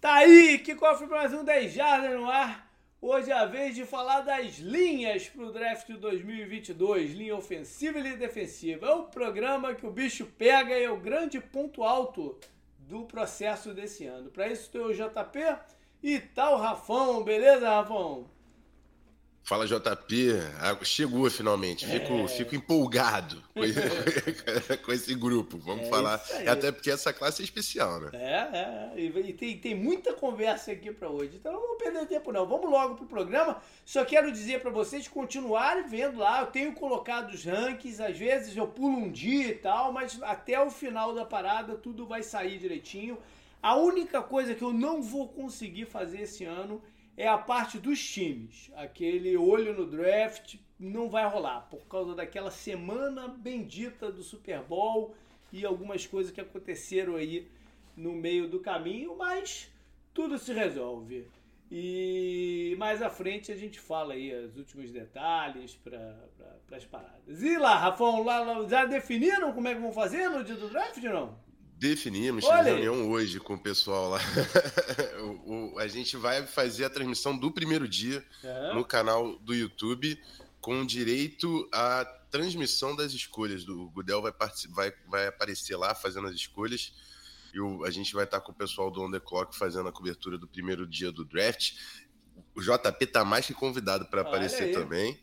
Tá aí, que cofre mais um 10 Jardas no ar. Hoje é a vez de falar das linhas para o draft de 2022, linha ofensiva e linha defensiva. É o programa que o bicho pega e é o grande ponto alto do processo desse ano. Para isso tem o JP e tá o Rafão, beleza, Rafão? Fala JP, ah, chegou finalmente. Fico, é. fico empolgado com, com, esse grupo. Vamos é falar. Até porque essa classe é especial, né? É, é. E tem, tem muita conversa aqui para hoje. Então não vamos perder tempo, não. Vamos logo pro programa. Só quero dizer para vocês continuarem vendo lá. Eu tenho colocado os rankings. Às vezes eu pulo um dia e tal, mas até o final da parada tudo vai sair direitinho. A única coisa que eu não vou conseguir fazer esse ano é a parte dos times. Aquele olho no draft não vai rolar por causa daquela semana bendita do Super Bowl e algumas coisas que aconteceram aí no meio do caminho, mas tudo se resolve. E mais à frente a gente fala aí os últimos detalhes para as paradas. E lá, Rafão, lá, lá, já definiram como é que vão fazer no dia do draft ou não? Definimos, tivemos reunião hoje com o pessoal lá. o, o, a gente vai fazer a transmissão do primeiro dia no canal do YouTube, com direito à transmissão das escolhas. O Gudel vai, vai, vai aparecer lá fazendo as escolhas. E o, a gente vai estar com o pessoal do On The Clock fazendo a cobertura do primeiro dia do draft. O JP tá mais que convidado para aparecer também.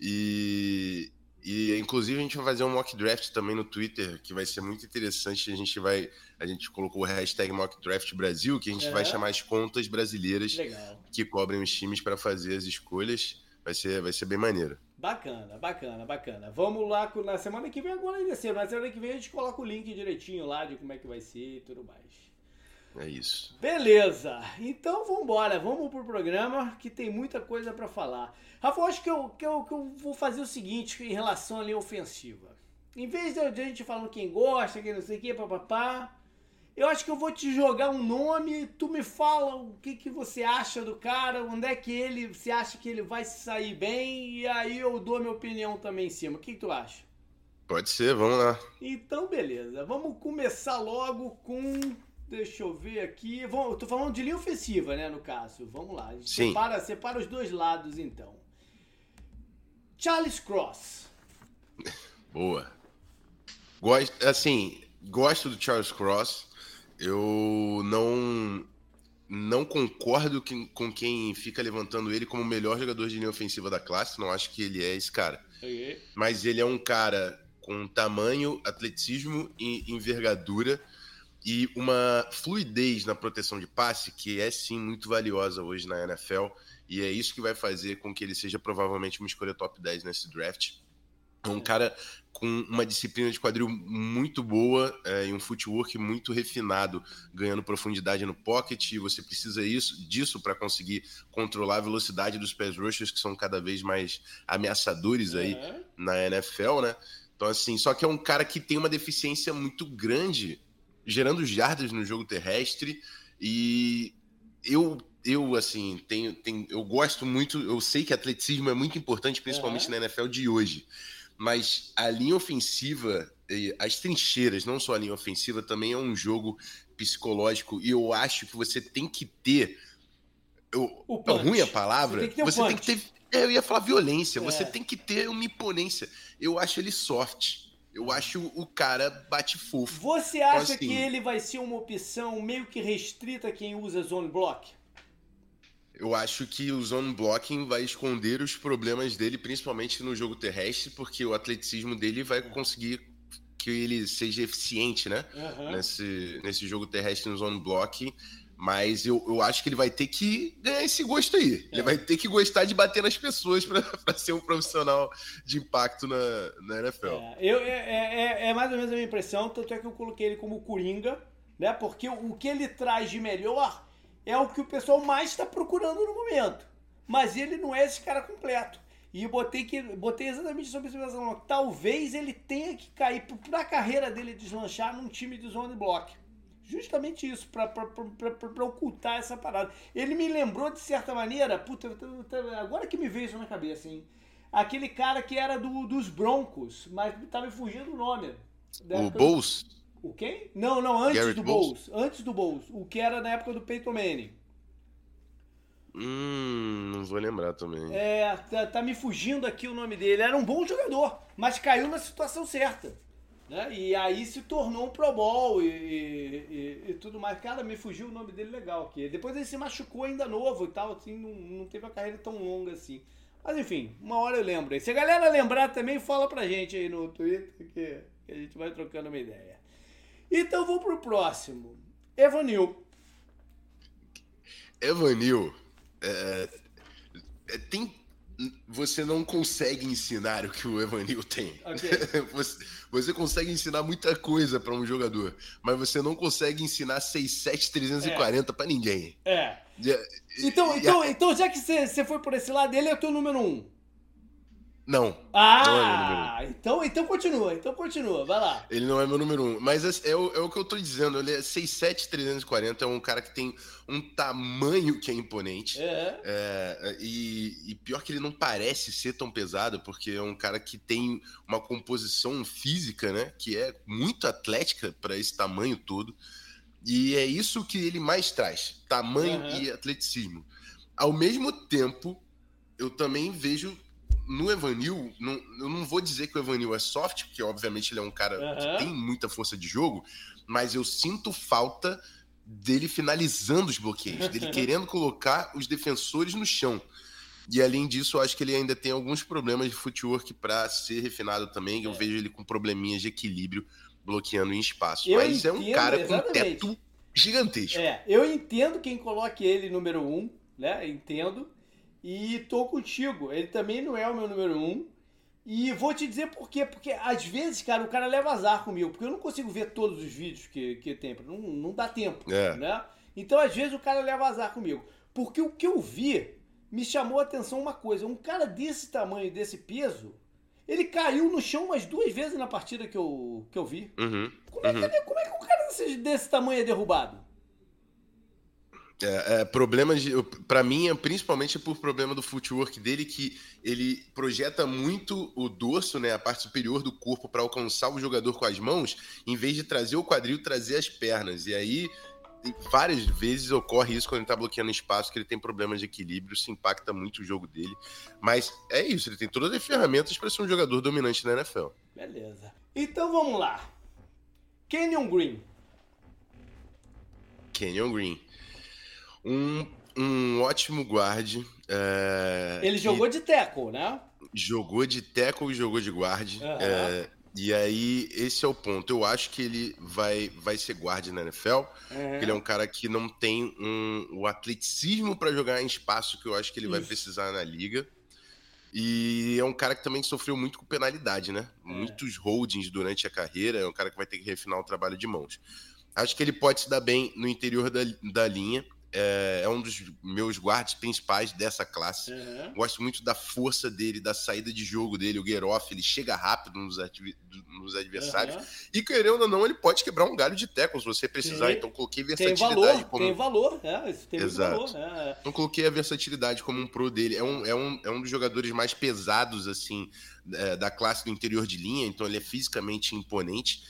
E, e inclusive a gente vai fazer um mock draft também no Twitter, que vai ser muito interessante. A gente vai. A gente colocou o hashtag mock draft Brasil, que a gente vai chamar as contas brasileiras Legal. que cobrem os times para fazer as escolhas. Vai ser, vai ser bem maneiro. Bacana, bacana, bacana. Vamos lá na semana que vem, agora ainda cedo. Na semana que vem a gente coloca o link direitinho lá de como é que vai ser e tudo mais. É isso. Beleza. Então vamos embora. Vamos pro programa que tem muita coisa para falar. Rafa, acho que eu, que, eu, que eu vou fazer o seguinte em relação à linha ofensiva. Em vez de a gente falando quem gosta, quem não sei o que, papapá, eu acho que eu vou te jogar um nome, tu me fala o que, que você acha do cara, onde é que ele, você acha que ele vai se sair bem, e aí eu dou minha opinião também em cima. O que, que tu acha? Pode ser, vamos lá. Então, beleza. Vamos começar logo com Deixa eu ver aqui. Eu tô falando de linha ofensiva, né, no caso. Vamos lá. Sim. Separa, separa os dois lados, então. Charles Cross. Boa. Gosto, assim, gosto do Charles Cross. Eu não não concordo com quem fica levantando ele como o melhor jogador de linha ofensiva da classe. Não acho que ele é esse cara. Okay. Mas ele é um cara com tamanho, atleticismo e envergadura e uma fluidez na proteção de passe que é sim muito valiosa hoje na NFL e é isso que vai fazer com que ele seja provavelmente uma escolha top 10 nesse draft. É um cara com uma disciplina de quadril muito boa é, e um footwork muito refinado, ganhando profundidade no pocket. E você precisa isso, disso para conseguir controlar a velocidade dos pés rushers, que são cada vez mais ameaçadores aí uhum. na NFL, né? Então, assim, só que é um cara que tem uma deficiência muito grande gerando jardas no jogo terrestre. E eu eu assim tenho, tenho eu gosto muito eu sei que atleticismo é muito importante principalmente na NFL de hoje. Mas a linha ofensiva as trincheiras não só a linha ofensiva também é um jogo psicológico. E eu acho que você tem que ter eu, é ruim a palavra você tem que ter, você tem que ter é, eu ia falar violência. É. você tem que ter uma imponência. Eu acho ele soft eu acho o cara bate fofo. Você então, acha assim, que ele vai ser uma opção meio que restrita a quem usa zone block? Eu acho que o zone blocking vai esconder os problemas dele, principalmente no jogo terrestre, porque o atleticismo dele vai conseguir que ele seja eficiente, né? Uhum. Nesse, nesse jogo terrestre no zone blocking. Mas eu, eu acho que ele vai ter que ganhar esse gosto aí. É. Ele vai ter que gostar de bater nas pessoas para ser um profissional de impacto na, na NFL. É, eu, é, é, é, é, mais ou menos a minha impressão, tanto é que eu coloquei ele como Coringa, né? Porque o, o que ele traz de melhor é o que o pessoal mais está procurando no momento. Mas ele não é esse cara completo. E eu botei, que, botei exatamente sobre essa situação. Talvez ele tenha que cair para a carreira dele deslanchar num time de zone block justamente isso, para ocultar essa parada. Ele me lembrou, de certa maneira, puta, agora que me veio isso na cabeça, hein? Aquele cara que era do, dos Broncos, mas tá me fugindo o nome. O Bowles? O quem? Não, não, antes Garrett do Bowles? Bowles. Antes do Bowles. O que era na época do Peyton Manning. Hum, não vou lembrar também. É, tá, tá me fugindo aqui o nome dele. Era um bom jogador, mas caiu na situação certa. Né? E aí se tornou um Pro Bowl e, e- e- e tudo mais. Cara, me fugiu o nome dele legal aqui. Depois ele se machucou ainda novo e tal, assim, não, não teve uma carreira tão longa assim. Mas enfim, uma hora eu lembro. aí. Se a galera lembrar também, fala pra gente aí no Twitter que, que a gente vai trocando uma ideia. Então vou pro próximo. Evanil. Evanil, é, é, tem, você não consegue ensinar o que o Evanil tem. Ok. Você, você consegue ensinar muita coisa para um jogador, mas você não consegue ensinar 6'7", 340 para ninguém. É. E- Então, e- então, então já que você você foi por esse lado, ele é o teu número um. Não, Não é Ah, então, então continua, então continua, vai lá. ele não é meu número um. Mas é, é o, é o que eu tô dizendo. Ele é 6'7", 340, é um cara que tem um tamanho que é imponente. É. É, e, e pior que ele não parece ser tão pesado, porque é um cara que tem uma composição física, né? Que é muito atlética para esse tamanho todo. E é isso que ele mais traz: tamanho Aham. e atleticismo. Ao mesmo tempo, eu também vejo no Evanil, não, eu não vou dizer que o Evanil é soft, porque obviamente ele é um cara Aham. que tem muita força de jogo, mas eu sinto falta dele finalizando os bloqueios, dele querendo colocar os defensores no chão. E além disso, eu acho que ele ainda tem alguns problemas de footwork para ser refinado também. Eu É. vejo ele com probleminhas de equilíbrio bloqueando em espaço. Eu Mas é um entendo, cara com exatamente. teto gigantesco. É, eu entendo quem coloque ele número um, né? Entendo. E tô contigo. Ele também não é o meu número um. E vou te dizer por quê. Porque às vezes, cara, o cara leva azar comigo. Porque eu não consigo ver todos os vídeos que, que tem. Não, não dá tempo, É. né? Então, às vezes, o cara leva azar comigo. Porque o que eu vi me chamou a atenção uma coisa. Um cara desse tamanho, desse peso, ele caiu no chão umas duas vezes na partida que eu, que eu vi. Uhum. Como é, que, como é que um cara desse, desse tamanho é derrubado? É, é, problemas de, para mim é principalmente por problema do footwork dele que ele projeta muito o dorso, né, a parte superior do corpo para alcançar o jogador com as mãos, em vez de trazer o quadril, trazer as pernas. E aí várias vezes ocorre isso quando ele tá bloqueando espaço, que ele tem problemas de equilíbrio, isso impacta muito o jogo dele. Mas é isso, ele tem todas as ferramentas para ser um jogador dominante na NFL. Beleza. Então vamos lá. Canyon Green. Kenyon Green. Um, um ótimo guarde. é, Ele jogou de tackle, né? jogou de tackle e jogou de guard. Aham. É, e aí, esse é o ponto. Eu acho que ele vai, vai ser guard na NFL. porque Ele é um cara que não tem um, o atleticismo para jogar em espaço que eu acho que ele vai Isso. precisar na liga. E é um cara que também sofreu muito com penalidade, né? É. Muitos holdings durante a carreira. É um cara que vai ter que refinar o trabalho de mãos. Acho que ele pode se dar bem no interior da, da linha. É, é um dos meus guardas principais dessa classe. Aham. Gosto muito da força dele, da saída de jogo dele. O Geroff, ele chega rápido nos, nos adversários. Aham. E querendo ou não, ele pode quebrar um galho de tackle se você precisar. Tem- então coloquei Tem versatilidade valor, como. tem valor. É, tem Exato. valor. É. Então coloquei a versatilidade como um pro dele. É um, é um, é um dos jogadores mais pesados, assim, é, da classe do interior de linha, então ele é fisicamente imponente.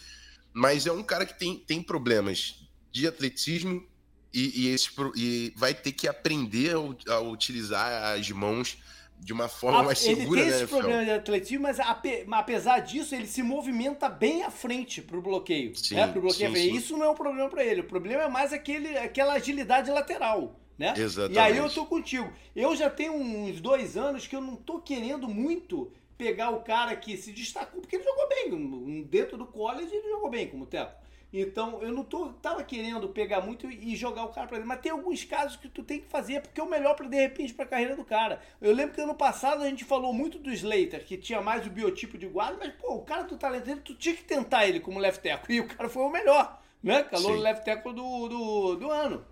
Mas é um cara que tem, tem problemas de atleticismo e, e, esse, e vai ter que aprender a, a utilizar as mãos de uma forma A- mais ele segura, tem né, esse NFL? problema de atletismo, mas ape- apesar disso, ele se movimenta bem à frente pro bloqueio. Sim, né? Pro bloqueio. sim, sim. Isso não é um problema pra ele. O problema é mais aquele, aquela agilidade lateral. Né? Exatamente. E aí eu tô contigo. Eu já tenho uns dois anos que eu não tô querendo muito pegar o cara que se destacou, porque ele jogou bem. um- Dentro do college ele jogou bem como teco. Então eu não tô, tava querendo pegar muito e jogar o cara pra dentro. Mas tem alguns casos que tu tem que fazer, porque é o melhor para de repente pra carreira do cara. Eu lembro que ano passado a gente falou muito do Slater, que tinha mais o biotipo de guarda, mas pô, o cara do talento dele, tu tinha que tentar ele como left tackle. E o cara foi o melhor, né? Calor Sim. left tackle do, do, do ano.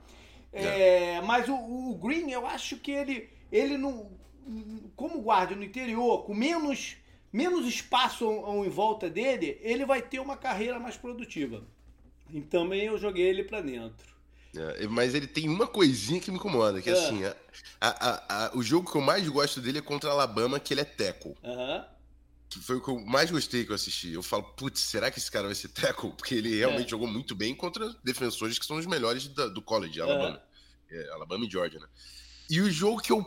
É, mas o, o Green, eu acho que ele, ele não, como guarda no interior, com menos, menos espaço em volta dele, ele vai ter uma carreira mais produtiva. E também eu joguei ele pra dentro. É, mas ele tem uma coisinha que me incomoda, que É. assim, a- a- a- a- o jogo que eu mais gosto dele é contra a Alabama, que ele é tackle. Aham. que foi o que eu mais gostei que eu assisti. Eu falo, putz, será que esse cara vai ser tackle? Porque ele realmente é. jogou muito bem contra defensores que são os melhores da, do college, Alabama. É. É, Alabama e Georgia, né? E o jogo que eu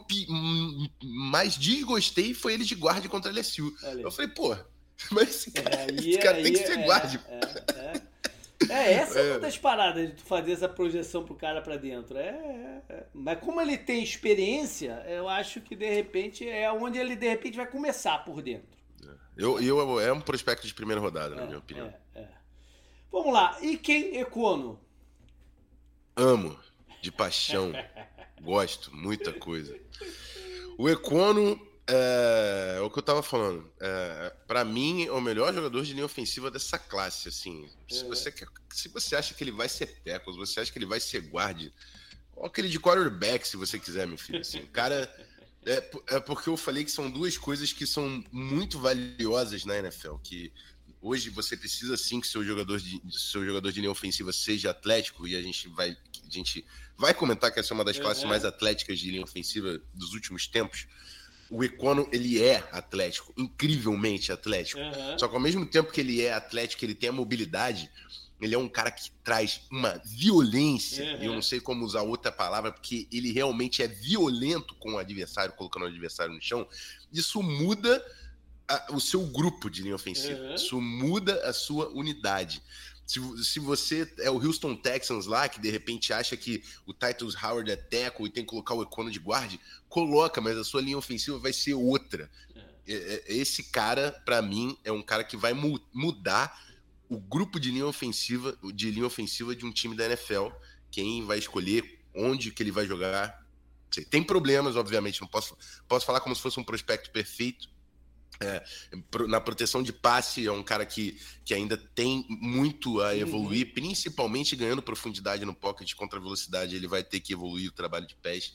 mais desgostei foi ele de guarda contra LSU. Eu falei, pô, mas esse cara, é, esse cara tem que ser é, guarda. É, é, essa é uma das paradas de tu fazer essa projeção pro cara para dentro. É, é, mas como ele tem experiência, eu acho que de repente é onde ele de repente vai começar por dentro. Eu, eu, é um prospecto de primeira rodada, na minha opinião. Vamos lá, e quem Econo? Amo, de paixão. Gosto, muita coisa. O Econo é, o que eu tava falando. É, para mim, é o melhor jogador de linha ofensiva dessa classe. Assim, se, é. você quer, se você acha que ele vai ser tackle, se você acha que ele vai ser guard, ou aquele de quarterback, se você quiser, meu filho. Assim, cara, é, é porque eu falei que são duas coisas que são muito valiosas na NFL. Que hoje você precisa sim que seu jogador de seu jogador de linha ofensiva seja atlético e a gente vai a gente vai comentar que essa é uma das classes mais atléticas de linha ofensiva dos últimos tempos o Econo, ele é atlético, incrivelmente atlético. Uhum. Só que ao mesmo tempo que ele é atlético, ele tem a mobilidade, ele é um cara que traz uma violência, uhum. eu não sei como usar outra palavra, porque ele realmente é violento com o adversário, colocando o adversário no chão. Isso muda a, o seu grupo de linha ofensiva, uhum. isso muda a sua unidade. Se, se você é o Houston Texans lá, que de repente acha que o Titus Howard é teco e tem que colocar o Econo de guarde, coloca, mas a sua linha ofensiva vai ser outra. É. é, é esse cara, para mim, é um cara que vai mu mudar o grupo de linha ofensiva, de linha ofensiva de um time da NFL. Quem vai escolher onde que ele vai jogar. Tem problemas, obviamente, não posso, posso falar como se fosse um prospecto perfeito, é, na proteção de passe, é um cara que, que ainda tem muito a evoluir, uhum. principalmente ganhando profundidade no pocket contra a velocidade. Ele vai ter que evoluir o trabalho de pés.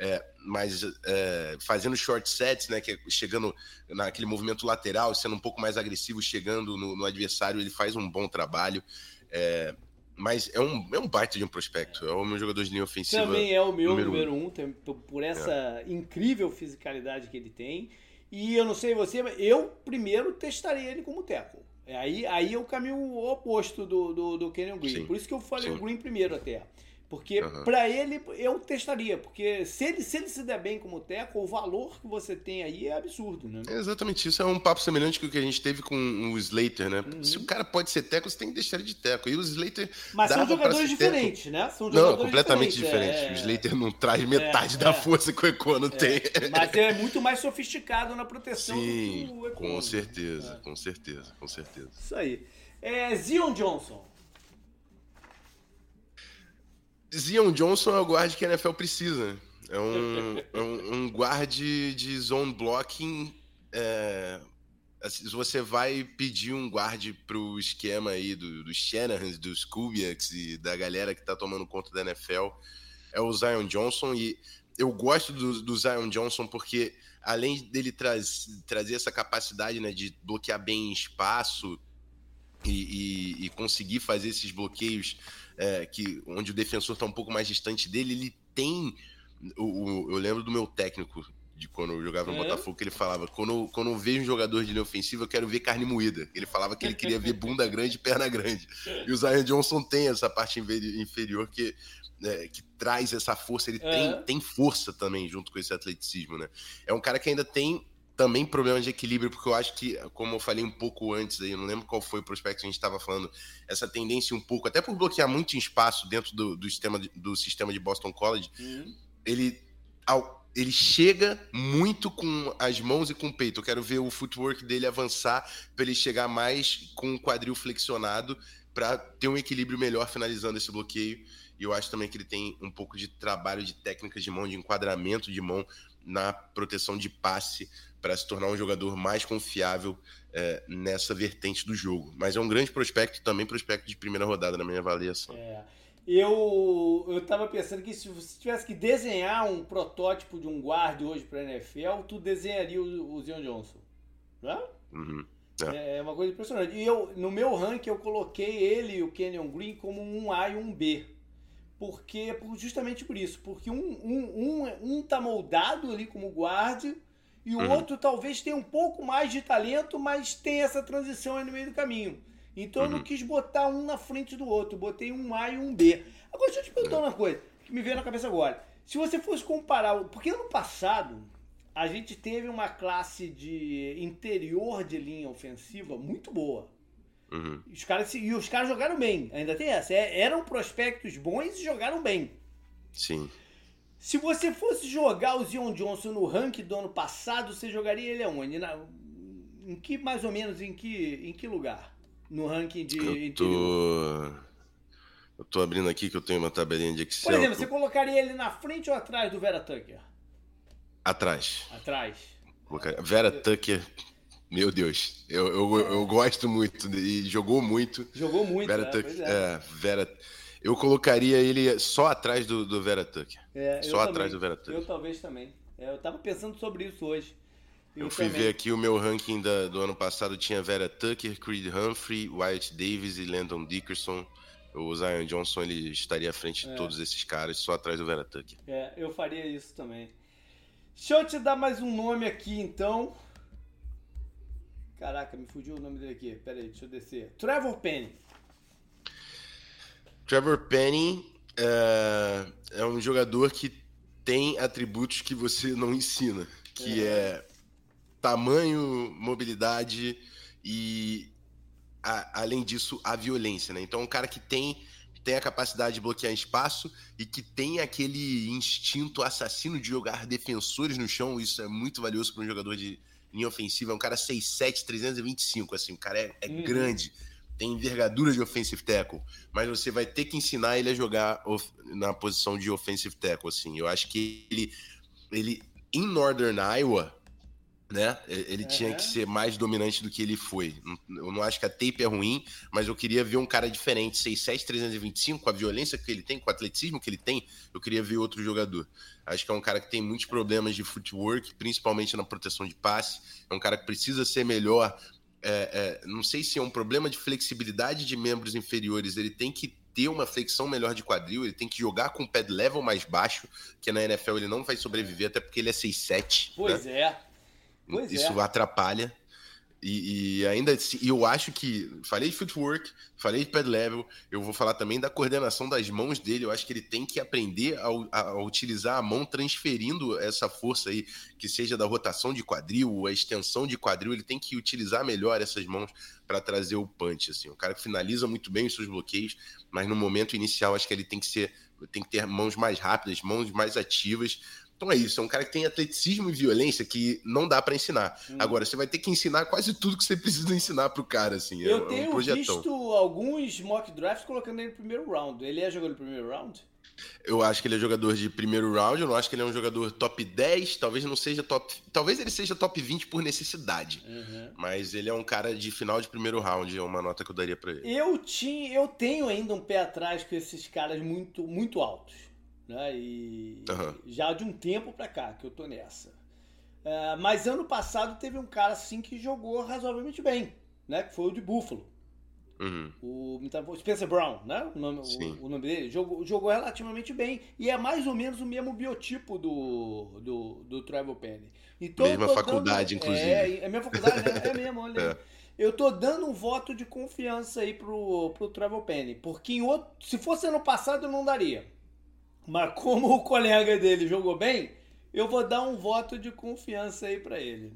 É, mas é, fazendo short sets, né, que é chegando naquele movimento lateral, sendo um pouco mais agressivo, chegando no, no adversário, ele faz um bom trabalho. É, mas é um, é um baita de um prospecto. É o meu jogador de linha ofensiva. Também é o meu número, número um, tem, por essa é. incrível fisicalidade que ele tem. E eu não sei você, mas eu primeiro testaria ele como teco. Aí, aí é o caminho oposto do, do, do Kenyon Green. Sim, Por isso que eu falei sim. o Green primeiro até. Porque uhum. para ele eu testaria, porque se ele, se ele se der bem como teco, o valor que você tem aí é absurdo, né? É exatamente isso, é um papo semelhante com o que a gente teve com o Slater, né? Uhum. Se o cara pode ser teco, você tem que deixar ele de teco. E o Slater. Mas são jogadores diferentes, teco. né? São jogadores não, completamente diferentes. É... O Slater não traz metade é, da é. força que o Econo é. tem. Mas é muito mais sofisticado na proteção Sim, do que o Econo. Com certeza, com certeza, com certeza. Isso aí. É, Zion Johnson. Zion Johnson é o guarde que a NFL precisa. É um, é um, um guarde de zone blocking. É, assim, você vai pedir um guarde pro esquema aí do, dos Shanahans, dos Kubiaks e da galera que tá tomando conta da NFL, é o Zion Johnson. E eu gosto do, do Zion Johnson porque, além dele traz, trazer essa capacidade né, de bloquear bem espaço e, e, e conseguir fazer esses bloqueios é, que onde o defensor está um pouco mais distante dele, ele tem. O, eu lembro do meu técnico de quando eu jogava no é. Botafogo, que ele falava: quando, quando eu vejo um jogador de linha ofensiva, eu quero ver carne moída. Ele falava que ele queria ver bunda grande e perna grande. E o Zion Johnson tem essa parte inferior que, é, que traz essa força, ele é. tem, tem força também junto com esse atleticismo, né? É um cara que ainda tem também problema de equilíbrio, porque eu acho que, como eu falei um pouco antes aí, eu não lembro qual foi o prospecto que a gente estava falando, essa tendência um pouco, até por bloquear muito espaço dentro do, do, sistema, de, do sistema de Boston College, uhum. ele, ao, ele chega muito com as mãos e com o peito. Eu quero ver o footwork dele avançar para ele chegar mais com o quadril flexionado para ter um equilíbrio melhor finalizando esse bloqueio. E eu acho também que ele tem um pouco de trabalho de técnicas de mão, de enquadramento de mão na proteção de passe para se tornar um jogador mais confiável é, nessa vertente do jogo. Mas é um grande prospecto, também prospecto de primeira rodada na minha avaliação. É. Eu eu estava pensando que se você tivesse que desenhar um protótipo de um guarda hoje para a NFL, tu desenharia o, o Zion Johnson, né? Uhum. É. é. uma coisa impressionante. E eu, no meu ranking eu coloquei ele e o Kenyon Green como um A e um B. Porque, justamente por isso, porque um, um, um, um tá moldado ali como guarda E o uhum. outro talvez tenha um pouco mais de talento, mas tem essa transição aí no meio do caminho. Então uhum. eu não uhum. quis botar um na frente do outro, botei um A e um B. Agora deixa eu te perguntar uma coisa que me veio na cabeça agora. Se você fosse comparar, porque ano passado a gente teve uma classe de interior de linha ofensiva muito boa. Uhum. Os caras, e os caras jogaram bem, ainda tem essa. É, eram prospectos bons e jogaram bem. Sim. Se você fosse jogar o Zion Johnson no ranking do ano passado, você jogaria ele aonde? Na, em que, mais ou menos, em que, em que lugar? No ranking de eu interior? Tô... Eu tô abrindo aqui que eu tenho uma tabelinha de Excel. Por exemplo, você colocaria ele na frente ou atrás do Vera Tucker? Atrás. Atrás. Vera Tucker, meu Deus, eu, eu, eu gosto muito e jogou muito. Jogou muito, Vera né? Tucker, é. é. Vera. Eu colocaria ele só atrás do, do Vera Tucker. É, só atrás do Vera Tucker. Eu talvez também. É, eu tava pensando sobre isso hoje. Eu, eu fui também. ver aqui o meu ranking da, do ano passado tinha Vera Tucker, Creed Humphrey, Wyatt Davis e Landon Dickerson. O Zion Johnson ele estaria à frente de é. todos esses caras, só atrás do Vera Tucker. É, eu faria isso também. Deixa eu te dar mais um nome aqui, então. Caraca, me fugiu o nome dele aqui. Pera aí, deixa eu descer. Trevor Penny. Trevor Penny é, é um jogador que tem atributos que você não ensina, que é, é tamanho, mobilidade e, a, além disso, a violência, né? Então, um cara que tem tem a capacidade de bloquear espaço e que tem aquele instinto assassino de jogar defensores no chão. Isso é muito valioso para um jogador de linha ofensiva. É um cara 6'7, 325, assim, o cara é, é uhum. grande, tem envergadura de offensive tackle, mas você vai ter que ensinar ele a jogar na posição de offensive tackle, assim. Eu acho que ele, ele em Northern Iowa, né? Ele tinha que ser mais dominante do que ele foi. Eu não acho que a tape é ruim, mas eu queria ver um cara diferente, 6'7", 325, com a violência que ele tem, com o atleticismo que ele tem, eu queria ver outro jogador. Acho que é um cara que tem muitos problemas de footwork, principalmente na proteção de passe. É um cara que precisa ser melhor. É, é, não sei se é um problema de flexibilidade de membros inferiores, ele tem que ter uma flexão melhor de quadril, ele tem que jogar com o pad level mais baixo, que na NFL ele não vai sobreviver, até porque ele é 6'7". Pois né? é. Pois Isso é. atrapalha. E, e, ainda e eu acho que falei de footwork, falei de pad level, eu vou falar também da coordenação das mãos dele. Eu acho que ele tem que aprender a, a, utilizar a mão transferindo essa força aí, que seja da rotação de quadril, a extensão de quadril, ele tem que utilizar melhor essas mãos para trazer o punch assim. O cara finaliza muito bem os seus bloqueios, mas no momento inicial acho que ele tem que ser tem que ter mãos mais rápidas, mãos mais ativas então é isso, é um cara que tem atleticismo e violência que não dá para ensinar. Hum. Agora, você vai ter que ensinar quase tudo que você precisa ensinar pro cara, assim. Eu é, tenho é um visto alguns mock drafts colocando ele no primeiro round. Ele é jogador no primeiro round? Eu acho que ele é jogador de primeiro round, eu não acho que ele é um jogador top 10, talvez não seja top. Talvez ele seja top 20 por necessidade. Uhum. Mas ele é um cara de final de primeiro round, é uma nota que eu daria para ele. Eu tinha, eu tenho ainda um pé atrás com esses caras muito, muito altos. Né? E uhum. já de um tempo para cá que eu tô nessa. É, mas ano passado teve um cara assim que jogou razoavelmente bem, né? Que foi o de Buffalo. Uhum. O Spencer Brown, né? O nome, o, o, nome dele. Jogou, jogou relativamente bem. E é mais ou menos o mesmo biotipo do, do, do Trevor Penny. Então, mesma faculdade, dando, inclusive. É, é mesma faculdade, é, é mesmo, olha. É. Eu tô dando um voto de confiança aí pro, pro Trevor Penny. Porque em outro, se fosse ano passado, eu não daria. Mas como o colega dele jogou bem, eu vou dar um voto de confiança aí para ele.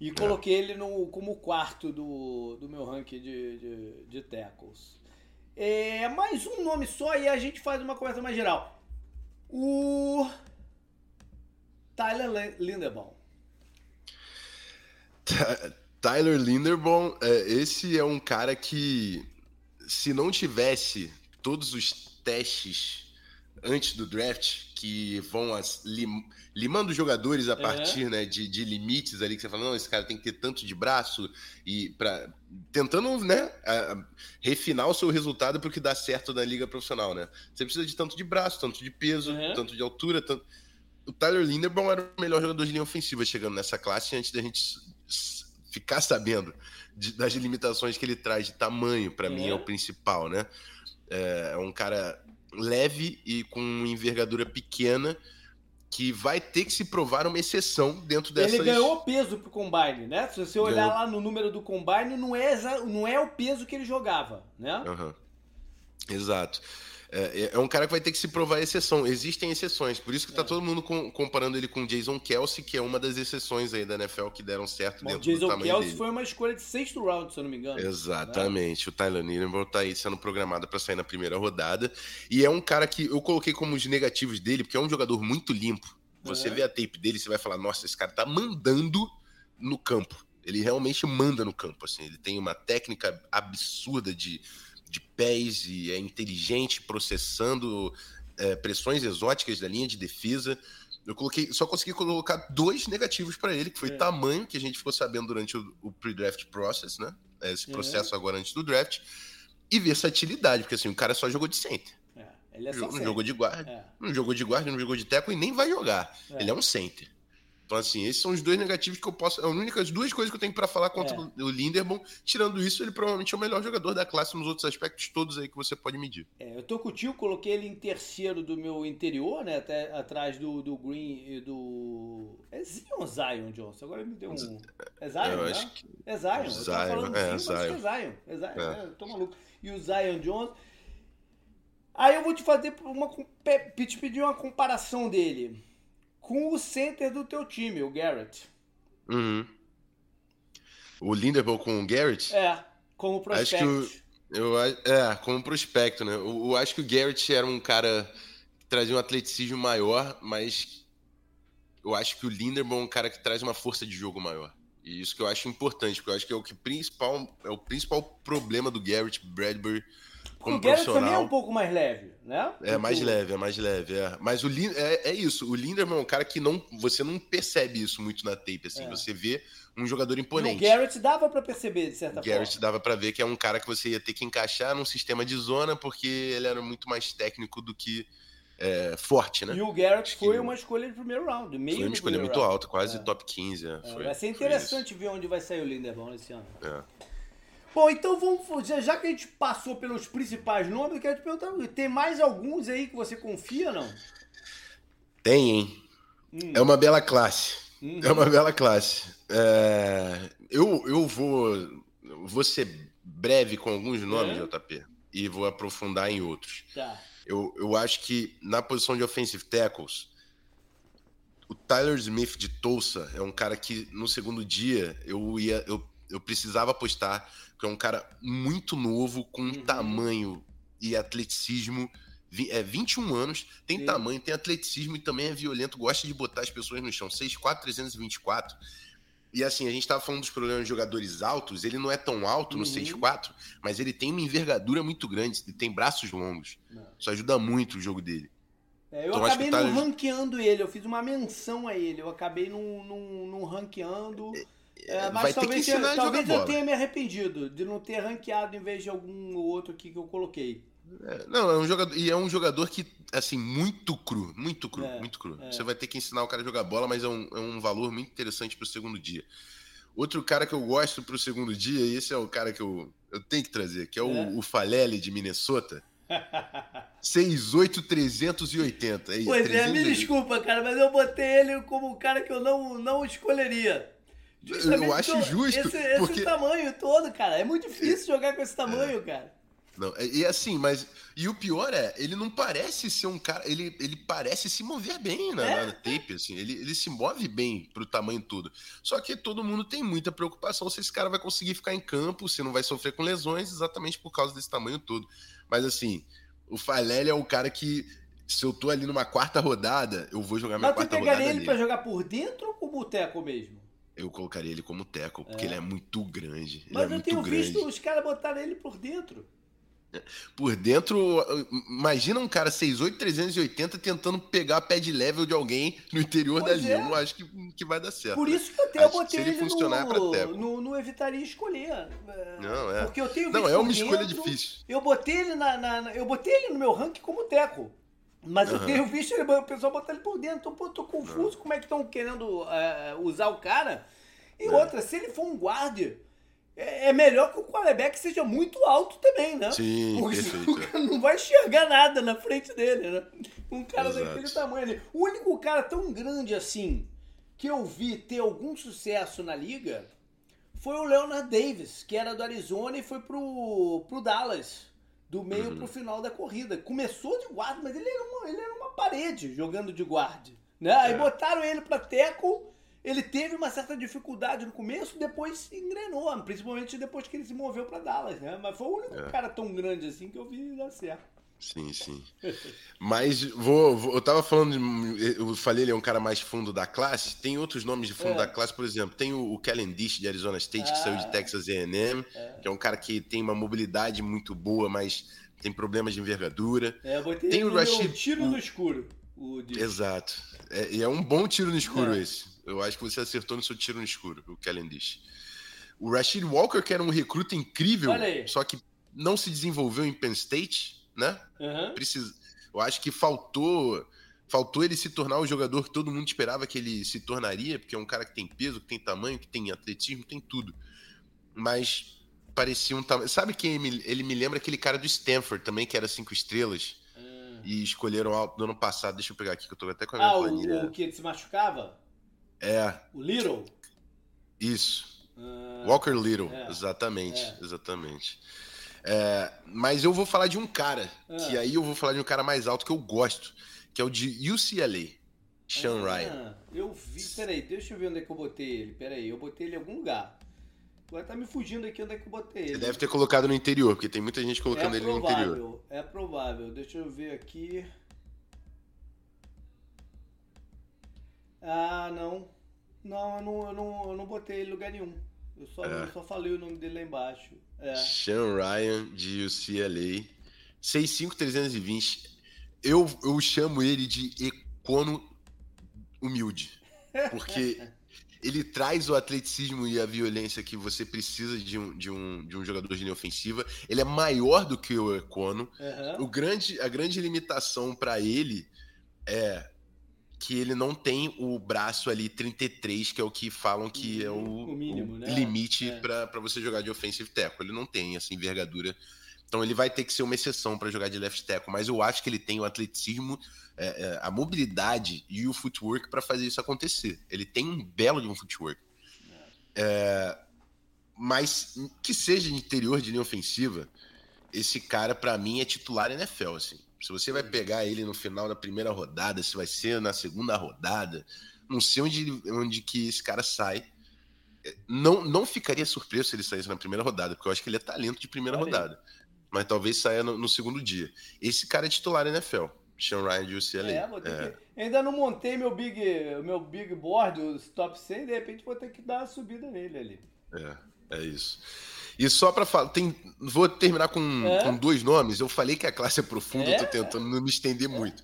E coloquei é. ele no, como quarto do, do meu ranking de, de, de tackles. É, mais um nome só e a gente faz uma conversa mais geral. O Tyler Linderbaum. Tyler Linderbaum, é, esse é um cara que, se não tivesse todos os testes antes do draft que vão as, lim, limando jogadores a partir uhum. né, de, de, limites ali que você fala, não, esse cara tem que ter tanto de braço e para tentando né, a, refinar o seu resultado para o que dá certo na liga profissional, né? Você precisa de tanto de braço, tanto de peso, uhum. tanto de altura, tanto... O Tyler Linderbaum era o melhor jogador de linha ofensiva chegando nessa classe antes da gente ficar sabendo de, das limitações que ele traz de tamanho, para uhum. mim é o principal, né? É, é um cara leve e com envergadura pequena que vai ter que se provar uma exceção dentro dessas... Ele ganhou peso pro Combine, né? Se você olhar ganhou. lá no número do Combine, não é, não é o peso que ele jogava, né? Uhum. Exato. É, é, é, um cara que vai ter que se provar exceção. Existem exceções, por isso que tá é. todo mundo com, comparando ele com Jason Kelsey, que é uma das exceções aí da NFL que deram certo Bom, dentro Jason do tamanho Kelsey dele. foi uma escolha de sexto round, se eu não me engano. Exatamente. Né? O Tyler Nirenberg tá aí sendo programado para sair na primeira rodada. E é um cara que eu coloquei como os negativos dele, porque é um jogador muito limpo. Você é. vê a tape dele, você vai falar, nossa, esse cara tá mandando no campo. Ele realmente manda no campo, assim. Ele tem uma técnica absurda de de pés e é inteligente processando é, pressões exóticas da linha de defesa. Eu coloquei, só consegui colocar dois negativos para ele, que foi é. tamanho, que a gente ficou sabendo durante o, o pre-draft process, né? Esse é. processo é. agora antes do draft, e versatilidade, porque assim, o cara só jogou de center. É, ele é só não jogou de guarda, é. não jogou de guarda, não jogou de teco e nem vai jogar. Ele é um center. Então, assim, esses são os dois negativos que eu posso. É as únicas duas coisas que eu tenho para falar contra é. o Linderbaum. Tirando isso, ele provavelmente é o melhor jogador da classe nos outros aspectos todos aí que você pode medir. É, eu tô com o tio, coloquei ele em terceiro do meu interior, né? Até atrás do, do Green e do. É Zion Zion Johnson. Agora me deu um. É Zion, eu né? Acho que... É Zion. Zion. Eu falando é, Zion. é Zion. É Zion. É. É, tô maluco. E o Zion Johnson. Aí eu vou te fazer uma. te pedir uma comparação dele com o center do teu time, o Garrett. Uhum. O Linderbaum com o Garrett? É, como prospecto. Acho que eu, é, como prospecto, né? Eu, eu, acho que o Garrett era um cara que trazia um atleticismo maior, mas eu acho que o Linderbaum é um cara que traz uma força de jogo maior. E isso que eu acho importante, porque eu acho que é o que principal é o principal problema do Garrett Bradbury como o Garrett também é um pouco mais leve, né? É mais leve, é mais leve. É. Mas o Lind é, é isso. O Linderman é um cara que não, você não percebe isso muito na tape. Assim, é. Você vê um jogador imponente. E o Garrett dava para perceber, de certa o Garrett forma. dava para ver que é um cara que você ia ter que encaixar num sistema de zona, porque ele era muito mais técnico do que é, forte, né? E o Garrett foi uma escolha de primeiro round, meio Foi uma escolha muito round. alta, quase é. top 15. É, foi, vai ser interessante ver onde vai sair o Linderman esse ano. É. Bom, então vamos. Já que a gente passou pelos principais nomes, eu quero te perguntar: tem mais alguns aí que você confia, não? Tem, hein? Hum. É uma bela classe. Uhum. É uma bela classe. É... Eu, eu vou, vou ser breve com alguns nomes, é. JP, e vou aprofundar em outros. Tá. Eu, eu acho que na posição de offensive tackles, o Tyler Smith de Tulsa é um cara que no segundo dia eu ia. Eu, eu precisava apostar que é um cara muito novo, com uhum. tamanho e atleticismo. É 21 anos, tem Sim. tamanho, tem atleticismo e também é violento, gosta de botar as pessoas no chão. 6'4", 324. E assim, a gente tava falando dos problemas de jogadores altos, ele não é tão alto uhum. no 6'4", mas ele tem uma envergadura muito grande, ele tem braços longos. Não. Isso ajuda muito o jogo dele. É, eu então, acabei não tá... ranqueando ele, eu fiz uma menção a ele, eu acabei não, não, não ranqueando. É é, mas vai talvez, ter que ensinar eu, talvez eu tenha me arrependido de não ter ranqueado em vez de algum outro aqui que eu coloquei. É, não, é um jogador e é um jogador que assim muito cru, muito cru, é, muito cru. É. Você vai ter que ensinar o cara a jogar bola, mas é um, é um valor muito interessante para o segundo dia. Outro cara que eu gosto para o segundo dia, e esse é o cara que eu, eu tenho que trazer, que é o, é. o Falele de Minnesota. 68380. Aí, pois é, me desculpa, cara, mas eu botei ele como um cara que eu não, não escolheria. Justamente eu acho justo. Esse, esse porque... tamanho todo, cara. É muito difícil jogar com esse tamanho, é. cara. Não, e assim, mas. E o pior é, ele não parece ser um cara. Ele, ele parece se mover bem na, é? na tape, assim. Ele, ele se move bem pro tamanho todo. Só que todo mundo tem muita preocupação se esse cara vai conseguir ficar em campo, se não vai sofrer com lesões, exatamente por causa desse tamanho todo. Mas assim, o Falele é o cara que. Se eu tô ali numa quarta rodada, eu vou jogar minha mas quarta rodada. Mas tu pegaria ele pra jogar por dentro ou com o boteco mesmo? Eu colocaria ele como teco, porque é. ele é muito grande. Mas é eu tenho grande. visto os caras botarem ele por dentro. Por dentro, imagina um cara 6'8", 380 tentando pegar pé de level de alguém no interior pois dali. É. Eu não acho que, que vai dar certo. Por isso que eu, tenho, eu botei ele, no, é no, no, evitaria escolher. É, não, é. Porque eu tenho Não, é uma escolha difícil. Eu botei ele na, na, eu botei ele no meu ranking como teco. Mas uhum. eu tenho visto ele, o pessoal botar ele por dentro. Então, pô, tô confuso uhum. como é que estão querendo uh, usar o cara. E é. outra, se ele for um guarda, é, é melhor que o quarterback seja muito alto também, né? Sim, Porque perfeito. o cara não vai enxergar nada na frente dele, né? Um cara Exato. daquele tamanho ali. O único cara tão grande assim que eu vi ter algum sucesso na liga foi o Leonard Davis, que era do Arizona e foi pro, pro Dallas. Do meio Uhum. pro final da corrida. Começou de guarda, mas ele era uma, ele era uma parede jogando de guarda. Né? Aí É. botaram ele pra tackle. Ele teve uma certa dificuldade no começo, depois engrenou, principalmente depois que ele se moveu pra Dallas, né? Mas foi o único É. cara tão grande assim que eu vi dar certo. Sim, sim. Mas vou, vou- eu tava falando, eu falei ele é um cara mais fundo da classe. Tem outros nomes de fundo É. da classe, por exemplo, tem o, o Kellen Dish de Arizona State que Ah. saiu de Texas A&M, que é um cara que tem uma mobilidade muito boa, mas tem problemas de envergadura. É, eu botei Tem o Rashid- tiro no escuro. Exato. É, e é um bom tiro no escuro É. esse. Eu acho que você acertou no seu tiro no escuro, o Kellen Dish. O Rashid Walker, que era um recruta incrível, só que não se desenvolveu em Penn State, né? Aham. precisa. Eu acho que faltou faltou ele se tornar o jogador que todo mundo esperava que ele se tornaria, porque é um cara que tem peso, que tem tamanho, que tem atletismo, tem tudo. Mas parecia um tamanho. Sabe quem ele me, ele lembra aquele cara do Stanford também, que era cinco estrelas Ah. e escolheram alto no ano passado. Deixa eu pegar aqui que eu tô até com a minha Ah, planilha. o, o que se machucava? É, O Little? isso. Ah, Walker Little, é. exatamente, É. exatamente. É, mas eu vou falar de um cara, Ah. que aí eu vou falar de um cara mais alto que eu gosto, que é o de UCLA, Sean ah, Ryan. Eu vi. Peraí, deixa eu ver onde é que eu botei ele. Peraí, eu botei ele em algum lugar. Agora tá me fugindo aqui onde é que eu botei ele. Você deve ter colocado no interior, porque tem muita gente colocando é ele no interior. provável, é provável. Deixa eu ver aqui. Ah, não. Não, eu não, eu não, eu não botei ele em lugar nenhum. Eu só, É. eu só falei o nome dele lá embaixo. É. Sean Ryan de UCLA, 65320. Eu, eu chamo ele de Econo humilde, porque ele traz o atleticismo e a violência que você precisa de um, de um, de um jogador de linha ofensiva. Ele é maior do que o Econo. Aham. O grande, a grande limitação para ele é que ele não tem o braço ali 33, que é o que falam que é o, o mínimo, o né? limite É. para você jogar de offensive tackle. Ele não tem essa envergadura. Então ele vai ter que ser uma exceção para jogar de left tackle, mas eu acho que ele tem o atleticismo, é, é, a mobilidade e o footwork para fazer isso acontecer. Ele tem um belo de um footwork. É, mas que seja de interior de linha ofensiva, esse cara para mim é titular NFL, assim. Se você vai pegar ele no final da primeira rodada, se vai ser na segunda rodada, não sei onde, onde que esse cara sai. É, Não, não ficaria surpreso se ele saísse na primeira rodada, porque eu acho que ele é talento de primeira aí. rodada. Mas talvez saia no, no segundo dia. Esse cara é titular NFL, Sean Ryan de UCLA. É, vou ter É, que... Ainda não montei meu big, meu big board, os top 100, de repente vou ter que dar uma subida nele ali. é, é isso. E só pra falar, tem, vou terminar com, É? com dois nomes. Eu falei que a classe é profunda, eu tô É? tentando não me estender muito.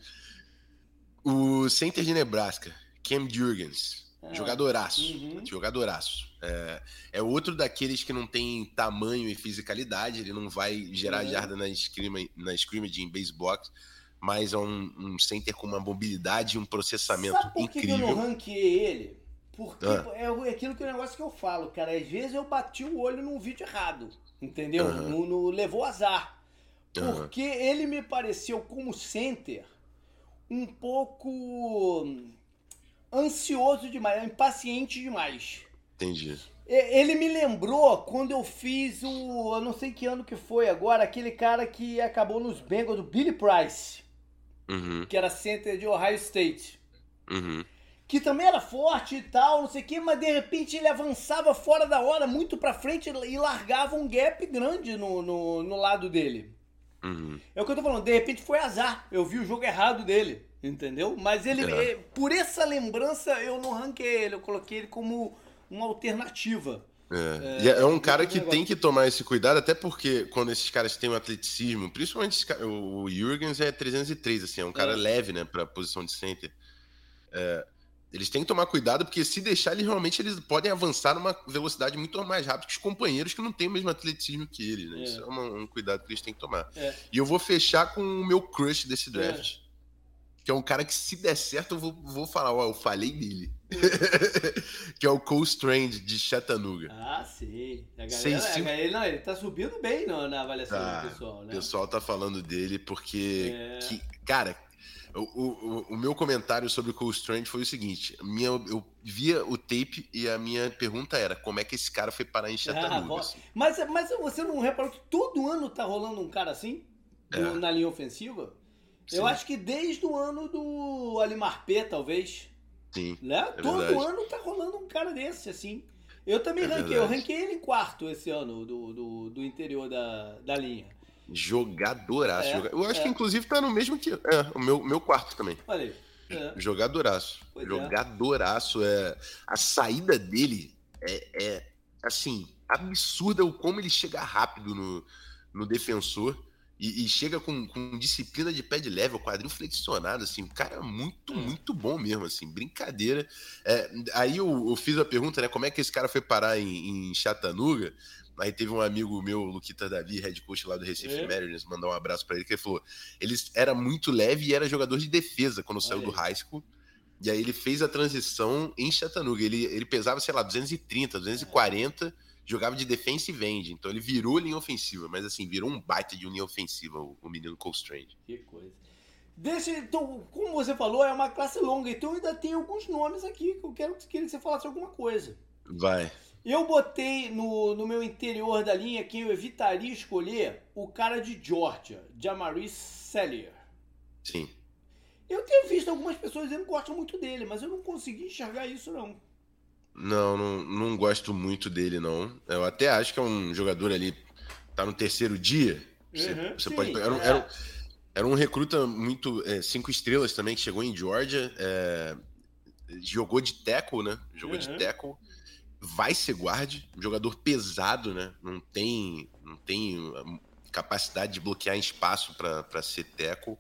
O center de Nebraska, Cam Jurgens. Ah, Jogadoraço. uhum. Jogadoraço. É, é outro daqueles que não tem tamanho e fisicalidade, ele não vai gerar Uhum. jarda na, scrimmage, na scrimmage em base box, mas é um, um center com uma mobilidade e um processamento Sabe por que, que eu incrível. não ranqueei ele? Porque Ah. é o- é aquilo que é o negócio que eu falo, cara. Às vezes eu bati o olho num vídeo errado, entendeu? No, no- levou azar. Porque ele me pareceu como center um pouco ansioso demais, impaciente demais. Entendi. Ele me lembrou quando eu fiz o. Eu não sei que ano que foi agora, aquele cara que acabou nos Bengals, do Billy Price, Uhum, que era center de Ohio State. uhum. Que também era forte e tal, não sei o quê, mas de repente ele avançava fora da hora, muito pra frente e largava um gap grande no, no, no lado dele. Uhum. É o que eu tô falando, de repente foi azar. Eu vi o jogo errado dele, entendeu? Mas ele, É. eh, por essa lembrança, eu não ranquei ele, eu coloquei ele como uma alternativa. É. E é um cara que tem que tomar esse cuidado, até porque quando esses caras têm um atleticismo, principalmente o Jurgens é 303, assim, é um cara É. leve, né, pra posição de center. É, eles têm que tomar cuidado, porque se deixar, eles realmente eles podem avançar numa velocidade muito mais rápida que os companheiros que não têm o mesmo atleticismo que eles, né? É. Isso é uma- um cuidado que eles têm que tomar. É. E eu vou fechar com o meu crush desse draft. que é um cara que, se der certo, eu vou, vou falar, ó, eu falei dele. que é o Cole Strange, de Chattanooga. Ah, sim. A galera, a galera, não, ele tá subindo bem no, na avaliação tá, do pessoal, né? O pessoal tá falando dele porque, é... que, cara, o, o, o, meu comentário sobre o Cole Strange foi o seguinte: minha, eu via o tape e a minha pergunta era como é que esse cara foi parar em ah, Chattanooga. Ah, assim. mas, mas você não reparou que todo ano tá rolando um cara assim? É. Na linha ofensiva? Sim. Eu acho que desde o ano do Alimar P, talvez. Sim. Né? É Todo verdade. ano tá rolando um cara desse, assim. Eu também é ranquei, eu ranquei ele em quarto esse ano do, do, do interior da, da linha. Jogadoraço. É, eu acho é. que inclusive tá no mesmo que. É, o meu, meu quarto também. Olha aí. É. Jogadoraço. Pois é. Jogadoraço. É. A saída dele é, é assim, absurda o como ele chega rápido no, no defensor. E, e, chega com, com, disciplina de pé de level, quadril flexionado, assim, o cara é muito, hum. muito bom mesmo, assim, brincadeira. É, aí eu, eu, fiz a pergunta, né, como é que esse cara foi parar em, em Chattanooga? Aí teve um amigo meu, Luquita Davi, head coach lá do Recife é. Mariners, mandar um abraço para ele, que ele falou, ele era muito leve e era jogador de defesa quando saiu do high school. E aí ele fez a transição em Chattanooga. Ele, ele pesava, sei lá, 230, 240. É jogava de defensive end, então ele virou linha ofensiva, mas assim, virou um baita de linha ofensiva o, o menino Cole Strange. Que coisa. Deixa, então, como você falou, é uma classe longa, então ainda tem alguns nomes aqui que eu quero, queria que você falasse alguma coisa. Vai. Eu botei no, no meu interior da linha quem eu evitaria escolher o cara de Georgia, Jamaris Sellier. Sim. Eu tenho visto algumas pessoas dizendo que gostam muito dele, mas eu não consegui enxergar isso não. Não, não, não gosto muito dele, não. Eu até acho que é um jogador ali, tá no terceiro dia. Você, uhum, você sim, pode pegar. Era, é. era, era, um recruta muito. É, cinco estrelas também, que chegou em Georgia. É, jogou de tackle, né? Jogou uhum. de tackle. Vai ser guarde, jogador pesado, né? Não tem, não tem hum, capacidade de bloquear espaço para ser tackle.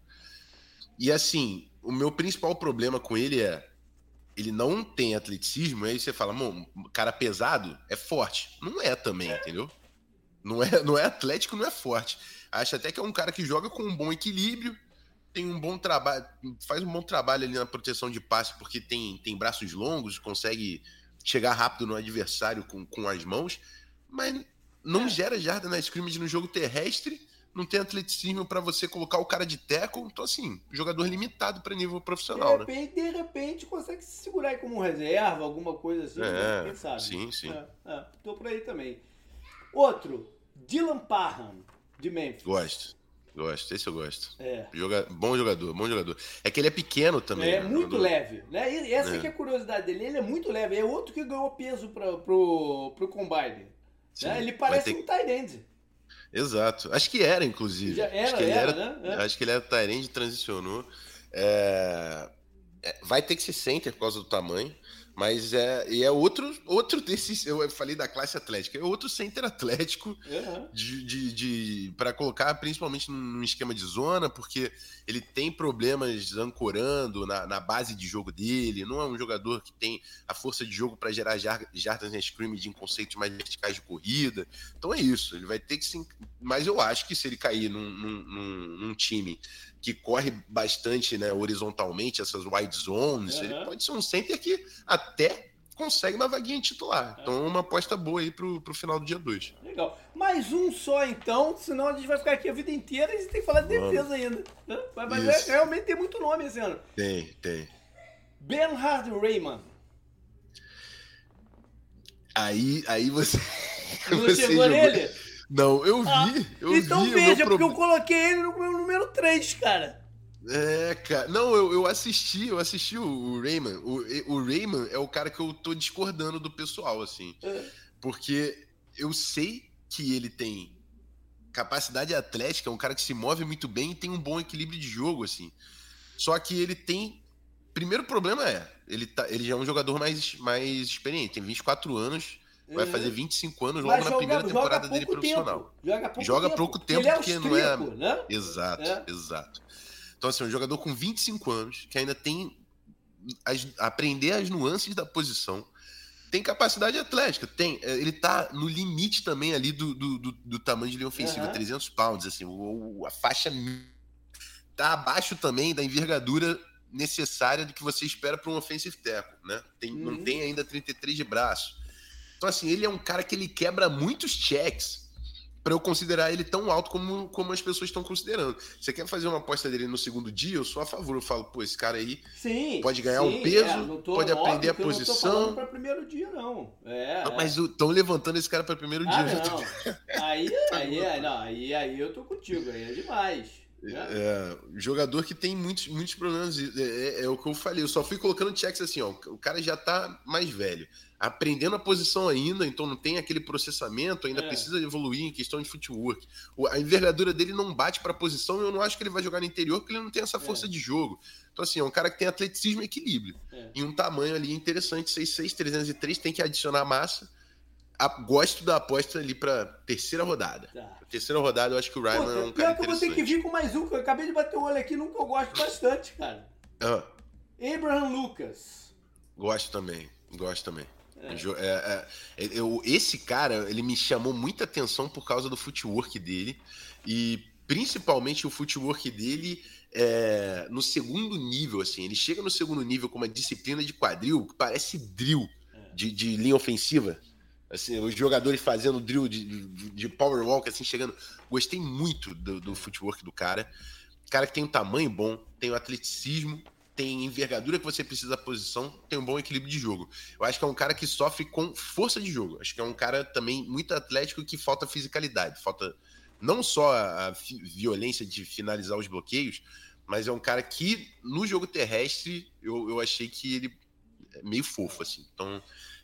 E assim, o meu principal problema com ele é ele não tem atleticismo, aí você fala, mano, cara pesado é forte. Não é também, entendeu? Não é, não é atlético, não é forte. Acho até que é um cara que joga com um bom equilíbrio, tem um bom trabalho, faz um bom trabalho ali na proteção de passe, porque tem, tem braços longos, consegue chegar rápido no adversário com, com as mãos, mas não é. gera jarda na scrimmage no jogo terrestre não tem atleticismo para você colocar o cara de tackle. Então, assim, jogador limitado para nível profissional. De né? repente, né? de repente, consegue se segurar aí como reserva, alguma coisa assim. É, quem sabe? Sim, sim. É, é, tô por aí também. Outro, Dylan Parham, de Memphis. Gosto. Gosto, esse eu gosto. É. Joga... Bom jogador, bom jogador. É que ele é pequeno também. É, né? muito jogador. leve. Né? E essa é. que é a curiosidade dele. Ele é muito leve. É outro que ganhou peso pra, pro, pro Combine. Né? Ele parece ter... um end. Exato. Acho que era, inclusive. Já era, acho que ele era, era, né? Acho que ele era Tyrande, transicionou. É... É, vai ter que ser center por causa do tamanho. Mas é, e é outro, outro desses. Eu falei da classe atlética, é outro center atlético uhum. de, de, de para colocar principalmente num esquema de zona, porque ele tem problemas ancorando na, na, base de jogo dele. Não é um jogador que tem a força de jogo para gerar jardas em scrimmage em conceitos mais verticais de corrida. Então é isso, ele vai ter que se. Mas eu acho que se ele cair num, num, num time que corre bastante né, horizontalmente, essas wide zones, uhum. ele pode ser um center que até consegue uma vaguinha titular. Então, é uma aposta boa aí pro, pro final do dia 2. Legal. Mais um só, então, senão a gente vai ficar aqui a vida inteira e a gente tem que falar de defesa ainda. Mas é, realmente tem muito nome esse ano. Tem, tem. Bernhard Rayman. Aí, aí você. Não você chegou jogou... nele? Não, eu vi. Ah, eu então vi, veja, porque eu coloquei ele no meu número 3, cara. É, cara. Não, eu, eu assisti, eu assisti o, o Rayman. O, o Rayman é o cara que eu tô discordando do pessoal, assim. É. Porque eu sei que ele tem capacidade atlética, é um cara que se move muito bem e tem um bom equilíbrio de jogo, assim. Só que ele tem. Primeiro problema é, ele, tá, ele já é um jogador mais, mais experiente, tem 24 anos vai fazer 25 anos logo na primeira temporada dele profissional. Joga pouco joga tempo. pouco tempo é porque não é. Né? Exato, é. exato. Então, assim, um jogador com 25 anos, que ainda tem. As, aprender as nuances da posição. Tem capacidade atlética, tem. É, ele tá no limite também ali do, do, do, do tamanho de linha ofensiva, uhum. 300 pounds, assim, o, a faixa tá abaixo também da envergadura necessária do que você espera para um offensive tackle, né? Tem, uhum. Não tem ainda 33 de braço. Então, assim, ele é um cara que ele quebra muitos checks para eu considerar ele tão alto como, como as pessoas estão considerando. Você quer fazer uma aposta dele no segundo dia? Eu sou a favor. Eu falo, pô, esse cara aí sim, pode ganhar sim, um peso, é, tô, pode aprender a posição. não tô para primeiro dia, não. É, não, é. Mas estão levantando esse cara para primeiro ah, dia. Não. aí, aí, não, aí, aí eu tô contigo, aí é demais. Né? É, jogador que tem muitos, muitos problemas. É, é, é, o que eu falei. Eu só fui colocando checks assim, ó. O cara já tá mais velho aprendendo a posição ainda, então não tem aquele processamento, ainda é. precisa evoluir em questão de footwork. A envergadura dele não bate para a posição e eu não acho que ele vai jogar no interior porque ele não tem essa força é. de jogo. Então, assim, é um cara que tem atleticismo e equilíbrio. É. E um tamanho ali interessante, 6'6", 303, tem que adicionar massa. A, gosto da aposta ali para terceira rodada. Tá. Terceira rodada, eu acho que o Ryan Pô, é um cara que eu vou ter que vir com mais um, que eu acabei de bater o olho aqui, nunca eu gosto bastante, cara. Ah. Abraham Lucas. Gosto também, gosto também. É. É, é, eu, esse cara, ele me chamou muita atenção por causa do footwork dele e principalmente o footwork dele é, no segundo nível, assim. Ele chega no segundo nível com uma disciplina de quadril que parece drill é. de, de linha ofensiva. Assim, os jogadores fazendo drill de, de, power walk, assim, chegando. Gostei muito do, do footwork do cara. Cara que tem um tamanho bom, tem um atleticismo, tem envergadura que você precisa da posição, tem um bom equilíbrio de jogo. Eu acho que é um cara que sofre com força de jogo. Acho que é um cara também muito atlético que falta fisicalidade, falta não só a, violência de finalizar os bloqueios, mas é um cara que no jogo terrestre eu, eu achei que ele é meio fofo, assim. Então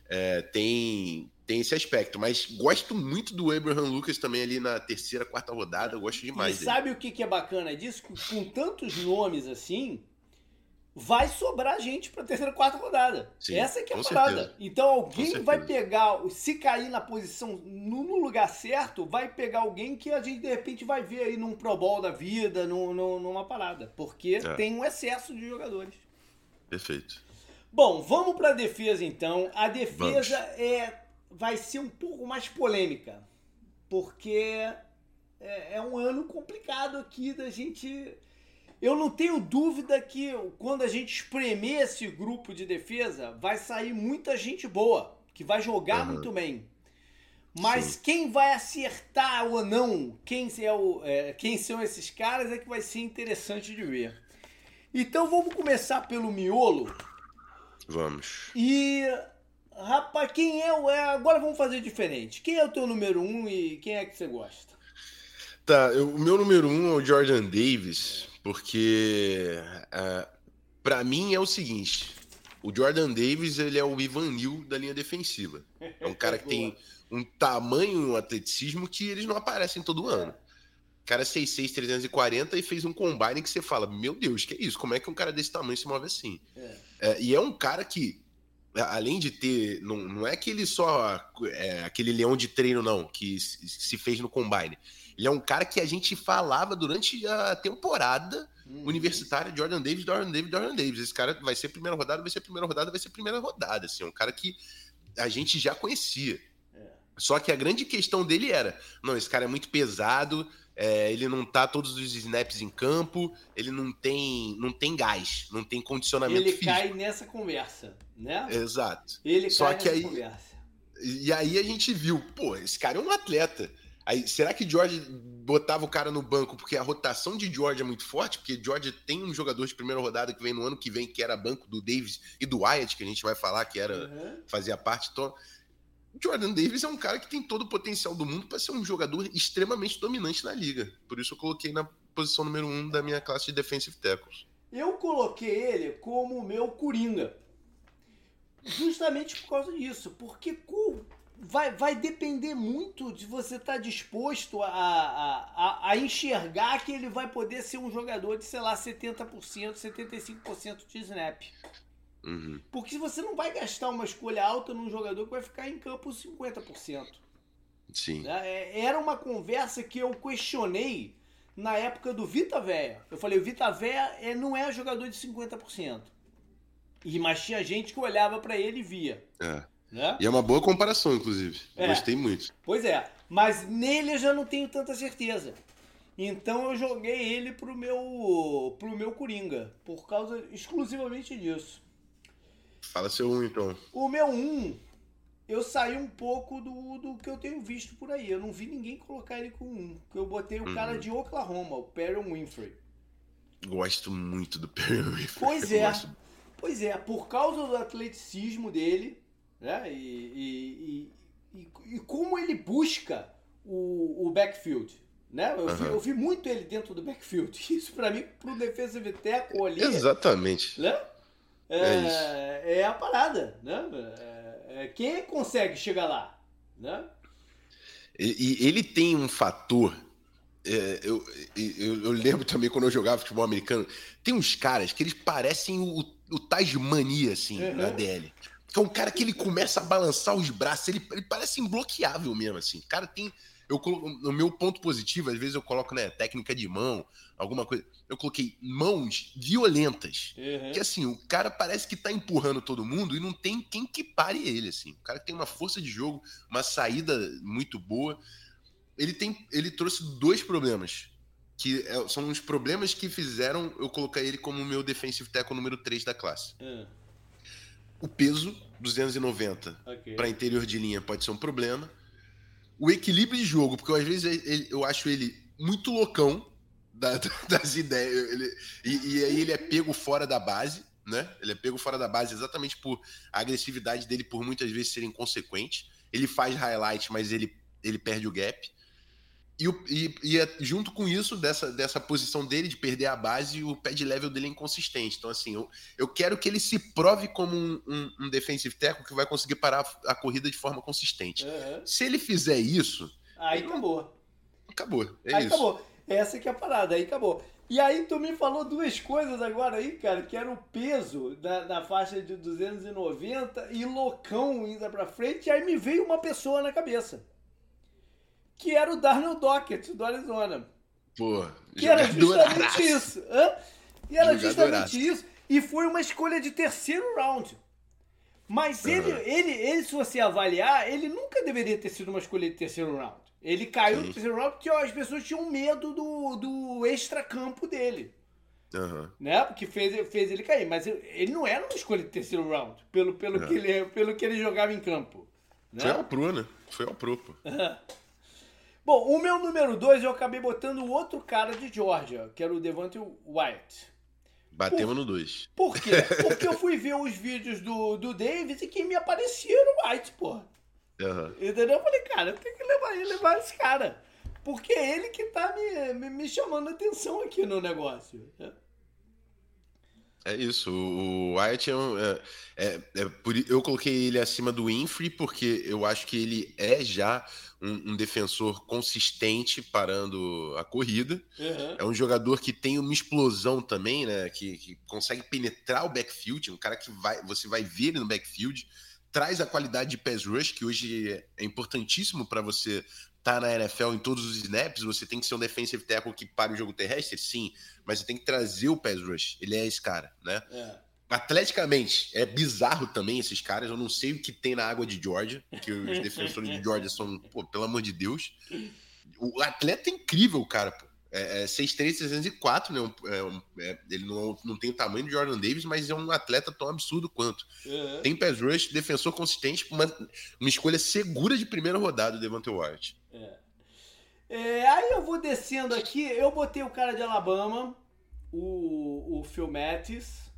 é, tem, tem esse aspecto. Mas gosto muito do Abraham Lucas também ali na terceira, quarta rodada. Eu gosto demais. E sabe o que, que é bacana disso? Com tantos nomes assim, vai sobrar gente para terceira, quarta rodada. Sim, Essa é que é a parada. Certeza. Então alguém vai pegar, se cair na posição no, no, lugar certo, vai pegar alguém que a gente de repente vai ver aí num Pro Bowl da vida, num, num, numa parada, porque é. tem um excesso de jogadores. Perfeito. Bom, vamos para a defesa então. A defesa é vai ser um pouco mais polêmica, porque é, é um ano complicado aqui da gente eu não tenho dúvida que quando a gente espremer esse grupo de defesa, vai sair muita gente boa, que vai jogar uhum. muito bem. Mas Sim. quem vai acertar ou não, quem, é o, é, quem são esses caras, é que vai ser interessante de ver. Então vamos começar pelo miolo. Vamos. E, rapaz, quem é o. É, agora vamos fazer diferente. Quem é o teu número um e quem é que você gosta? Tá, eu, o meu número um é o Jordan Davis, porque uh, é, para mim é o seguinte: o Jordan Davis ele é o Ivan Neal da linha defensiva. É um cara que tem um tamanho e um atleticismo que eles não aparecem todo ano. O cara é 6'6", 340 e fez um combine que você fala: Meu Deus, que é isso? Como é que um cara desse tamanho se move assim? É. É, e é um cara que, além de ter. Não, não é que ele só. É, aquele leão de treino, não, que se fez no combine ele é um cara que a gente falava durante a temporada uhum. universitária, Jordan Davis, Jordan Davis, Jordan Davis. Esse cara vai ser primeira rodada, vai ser primeira rodada, vai ser primeira rodada. Assim, é um cara que a gente já conhecia. É. Só que a grande questão dele era: não, esse cara é muito pesado, é, ele não tá todos os snaps em campo, ele não tem, não tem gás, não tem condicionamento ele físico. Ele cai nessa conversa, né? Exato. Ele Só cai que nessa aí, conversa. E aí a gente viu, pô, esse cara é um atleta. Aí, será que George botava o cara no banco porque a rotação de George é muito forte? Porque George tem um jogador de primeira rodada que vem no ano que vem, que era banco do Davis e do Wyatt, que a gente vai falar que era uhum. fazia parte. Então, Jordan Davis é um cara que tem todo o potencial do mundo para ser um jogador extremamente dominante na liga. Por isso eu coloquei na posição número um da minha classe de defensive tackles. Eu coloquei ele como meu coringa. Justamente por causa disso. Porque vai, vai depender muito de você estar tá disposto a, a, a, enxergar que ele vai poder ser um jogador de, sei lá, 70%, 75% de snap. Uhum. Porque você não vai gastar uma escolha alta num jogador que vai ficar em campo 50%. Sim. Né? É, era uma conversa que eu questionei na época do Vita Véia. Eu falei, o Vita Véia é, não é jogador de 50%. E, mas tinha gente que olhava para ele e via. É. Né? E é uma boa comparação, inclusive. É. Gostei muito. Pois é, mas nele eu já não tenho tanta certeza. Então eu joguei ele pro meu pro meu Coringa, por causa exclusivamente disso. Fala seu um então. O meu um, eu saí um pouco do, do que eu tenho visto por aí. Eu não vi ninguém colocar ele com um. Eu botei o uhum. cara de Oklahoma, o Perry Winfrey. Gosto muito do Perry Winfrey. Pois é. Gosto... Pois é, por causa do atleticismo dele, né? E, e, e, e como ele busca o, o backfield. Né? Eu, uhum. vi, eu, vi, muito ele dentro do backfield. Isso para mim, pro defensive tackle ali. Exatamente. Né? É, é, é, a parada, né? É, é, quem consegue chegar lá, né? E, e ele tem um fator. É, eu, eu, eu, lembro também quando eu jogava futebol americano. Tem uns caras que eles parecem o, o Tasmania, assim, uhum. na DL. Que é um cara que ele começa a balançar os braços, ele, ele parece imbloqueável mesmo, assim. O cara tem eu no meu ponto positivo, às vezes eu coloco, né, técnica de mão, alguma coisa. Eu coloquei mãos violentas. Uhum. Que assim, o cara parece que tá empurrando todo mundo e não tem quem que pare ele, assim. O cara tem uma força de jogo, uma saída muito boa. Ele tem, ele trouxe dois problemas, que é, são os problemas que fizeram eu colocar ele como meu defensive tackle número 3 da classe. Uhum. O peso, 290 okay. para interior de linha pode ser um problema o equilíbrio de jogo, porque às vezes ele, eu acho ele muito loucão da, das ideias. Ele, e, e, aí ele é pego fora da base, né? Ele é pego fora da base exatamente por a agressividade dele, por muitas vezes ser inconsequente. Ele faz highlight, mas ele, ele perde o gap. E, e, e, é junto com isso, dessa, dessa posição dele de perder a base, o pad level dele é inconsistente. Então, assim, eu, eu quero que ele se prove como um, um, um defensive tackle que vai conseguir parar a, a corrida de forma consistente. Uhum. Se ele fizer isso. Aí acabou. Acabou. É aí isso. acabou. Essa que é a parada, aí acabou. E aí tu me falou duas coisas agora aí, cara, que era o peso da, da faixa de 290 e loucão indo pra frente, e aí me veio uma pessoa na cabeça que era o Darnell Dockett, do Arizona. Pô, que era justamente isso. Hã? E era justamente isso. E foi uma escolha de terceiro round. Mas uhum. ele, ele, ele, se você avaliar, ele nunca deveria ter sido uma escolha de terceiro round. Ele caiu Sim. no terceiro round porque ó, as pessoas tinham medo do, do extra-campo dele. Uhum. Né? Porque fez, fez ele cair. Mas ele não era uma escolha de terceiro round, pelo, pelo, uhum. que, ele, pelo que ele jogava em campo. Né? Foi ao pro, né? Foi ao pro, pô. Bom, o meu número 2 eu acabei botando o outro cara de Georgia, que era o Devante White. Batemos no 2. Por quê? Porque eu fui ver os vídeos do, do Davis e quem me aparecia era o White, porra. Uhum. Entendeu? Eu falei, cara, eu tenho que levar ele, levar esse cara. Porque é ele que tá me, me, me chamando a atenção aqui no negócio. Né? É isso, o Wyatt é, um, é, é, é por, eu coloquei ele acima do Winfrey porque eu acho que ele é já um, um defensor consistente parando a corrida. Uhum. É um jogador que tem uma explosão também, né? Que, que, consegue penetrar o backfield, um cara que vai, você vai ver ele no backfield, traz a qualidade de pass rush, que hoje é importantíssimo para você tá na NFL em todos os snaps, você tem que ser um defensive tackle que pare o jogo terrestre, sim, mas você tem que trazer o pass rush. Ele é esse cara, né? É. Atleticamente, é bizarro também esses caras. Eu não sei o que tem na água de Georgia, que os defensores de Georgia são, pô, pelo amor de Deus. O atleta é incrível, cara, pô. É, é 6'3", 304, né? É, é, ele não, não tem o tamanho de Jordan Davis, mas é um atleta tão absurdo quanto. Uhum. Tem pass rush, defensor consistente, uma, uma escolha segura de primeira rodada, o Devante Wyatt. É. é. aí eu vou descendo aqui, eu botei o cara de Alabama, o, o Phil Mattis,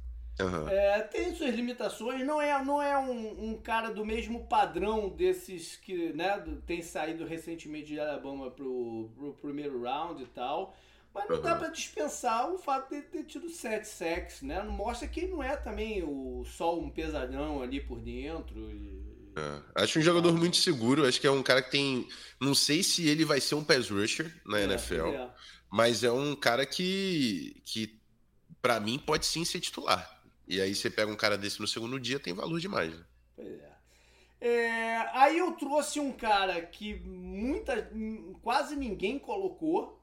Uhum. É, tem suas limitações, não é, não é um, um, cara do mesmo padrão desses que né, tem saído recentemente de Alabama pro, pro primeiro round e tal. Mas não uhum. dá para dispensar o fato de ter tido sete sacks, né? Não mostra que ele não é também o, só um pesadão ali por dentro. E... É. Acho um jogador muito seguro. Acho que é um cara que tem. Não sei se ele vai ser um pass rusher na é, NFL, é. mas é um cara que, que para mim, pode sim ser titular. E aí você pega um cara desse no segundo dia, tem valor demais. Né? Pois é. é. Aí eu trouxe um cara que muita, quase ninguém colocou,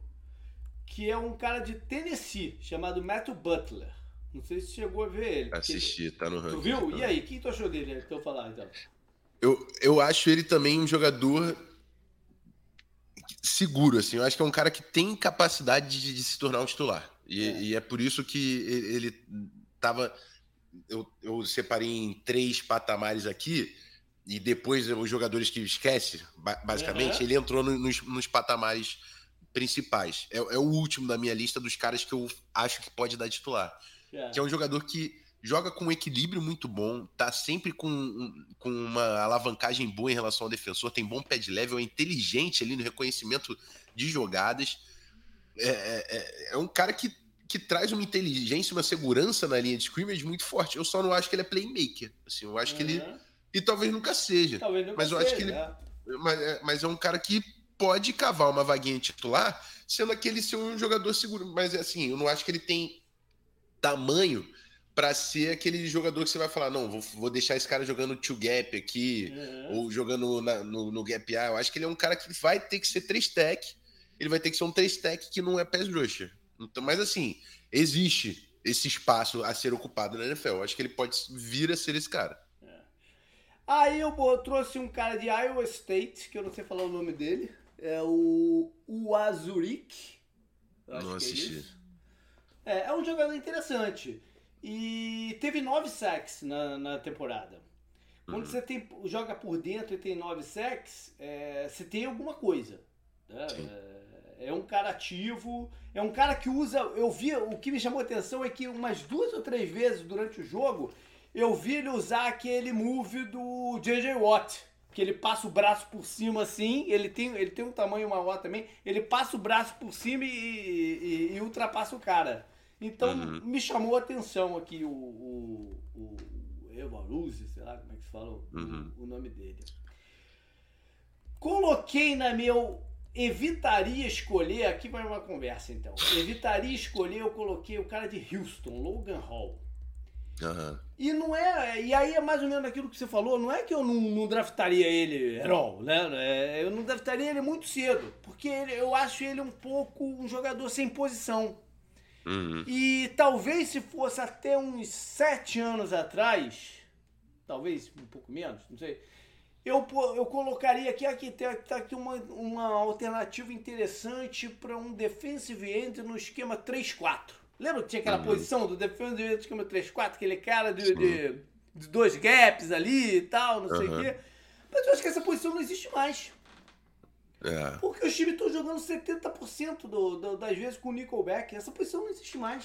que é um cara de Tennessee, chamado Matthew Butler. Não sei se chegou a ver ele. Assisti, ele... tá no ranking. Tu viu? E aí, o que tu achou dele? Então falar então. Eu, eu acho ele também um jogador seguro, assim. Eu acho que é um cara que tem capacidade de, de se tornar um titular. E é. e é. por isso que ele estava. Eu, eu separei em três patamares aqui, e depois os jogadores que esquece, basicamente, uhum. ele entrou nos, nos patamares principais. É, é, o último da minha lista dos caras que eu acho que pode dar titular. É. Que é um jogador que joga com um equilíbrio muito bom, tá sempre com, com uma alavancagem boa em relação ao defensor, tem bom pé de level, é inteligente ali no reconhecimento de jogadas. É, é, é, é um cara que, que traz uma inteligência, uma segurança na linha de scrimmage muito forte. Eu só não acho que ele é playmaker. Assim, eu acho uhum. que ele. E talvez nunca seja. Talvez nunca mas eu seja, acho que ele. É. Mas, é, mas é um cara que pode cavar uma vaguinha titular, sendo aquele ser um jogador seguro. Mas assim, eu não acho que ele tem tamanho para ser aquele jogador que você vai falar, não, vou, vou deixar esse cara jogando two gap aqui, uhum. ou jogando na, no, no, gap A. Eu acho que ele é um cara que vai ter que ser três tech, ele vai ter que ser um três tech que não é pass rusher. Então, mas assim, existe esse espaço a ser ocupado na NFL. Eu acho que ele pode vir a ser esse cara. É. Aí eu, eu trouxe um cara de Iowa State, que eu não sei falar o nome dele. É o, o Azurik. Não assisti. É, é, é um jogador interessante. E teve nove sacks na, na temporada. Quando uhum. você tem, joga por dentro e tem nove sacks, é, você tem alguma coisa. Né? É, é, um cara ativo, é um cara que usa. Eu vi, o que me chamou a atenção é que umas duas ou três vezes durante o jogo eu vi ele usar aquele move do JJ Watt. Que ele passa o braço por cima assim, ele tem, ele tem um tamanho maior também, ele passa o braço por cima e, e, e ultrapassa o cara. Então uhum. me chamou a atenção aqui o, o, o sei lá como é que se fala o, uhum. o nome dele. Coloquei na meu. Evitaria escolher, aqui vai uma conversa então. Evitaria escolher, eu coloquei o cara de Houston, Logan Hall. Uhum. E não é. E aí é mais ou menos aquilo que você falou, não é que eu não, não draftaria ele herói, né? É, eu não draftaria ele muito cedo, porque ele, eu acho ele um pouco um jogador sem posição. Uhum. E talvez se fosse até uns sete anos atrás, talvez um pouco menos, não sei, eu, eu colocaria aqui, aqui tem tá aqui uma, uma alternativa interessante para um defensive end no esquema 3-4. Lembra que tinha aquela uhum. posição do defensive end no esquema 3-4, aquele cara de, de, de, dois gaps ali e tal, não uhum. sei o quê. Mas eu acho que essa posição não existe mais. É. Porque os times estão jogando 70% do, do, das vezes com o Nickelback. Essa posição não existe mais.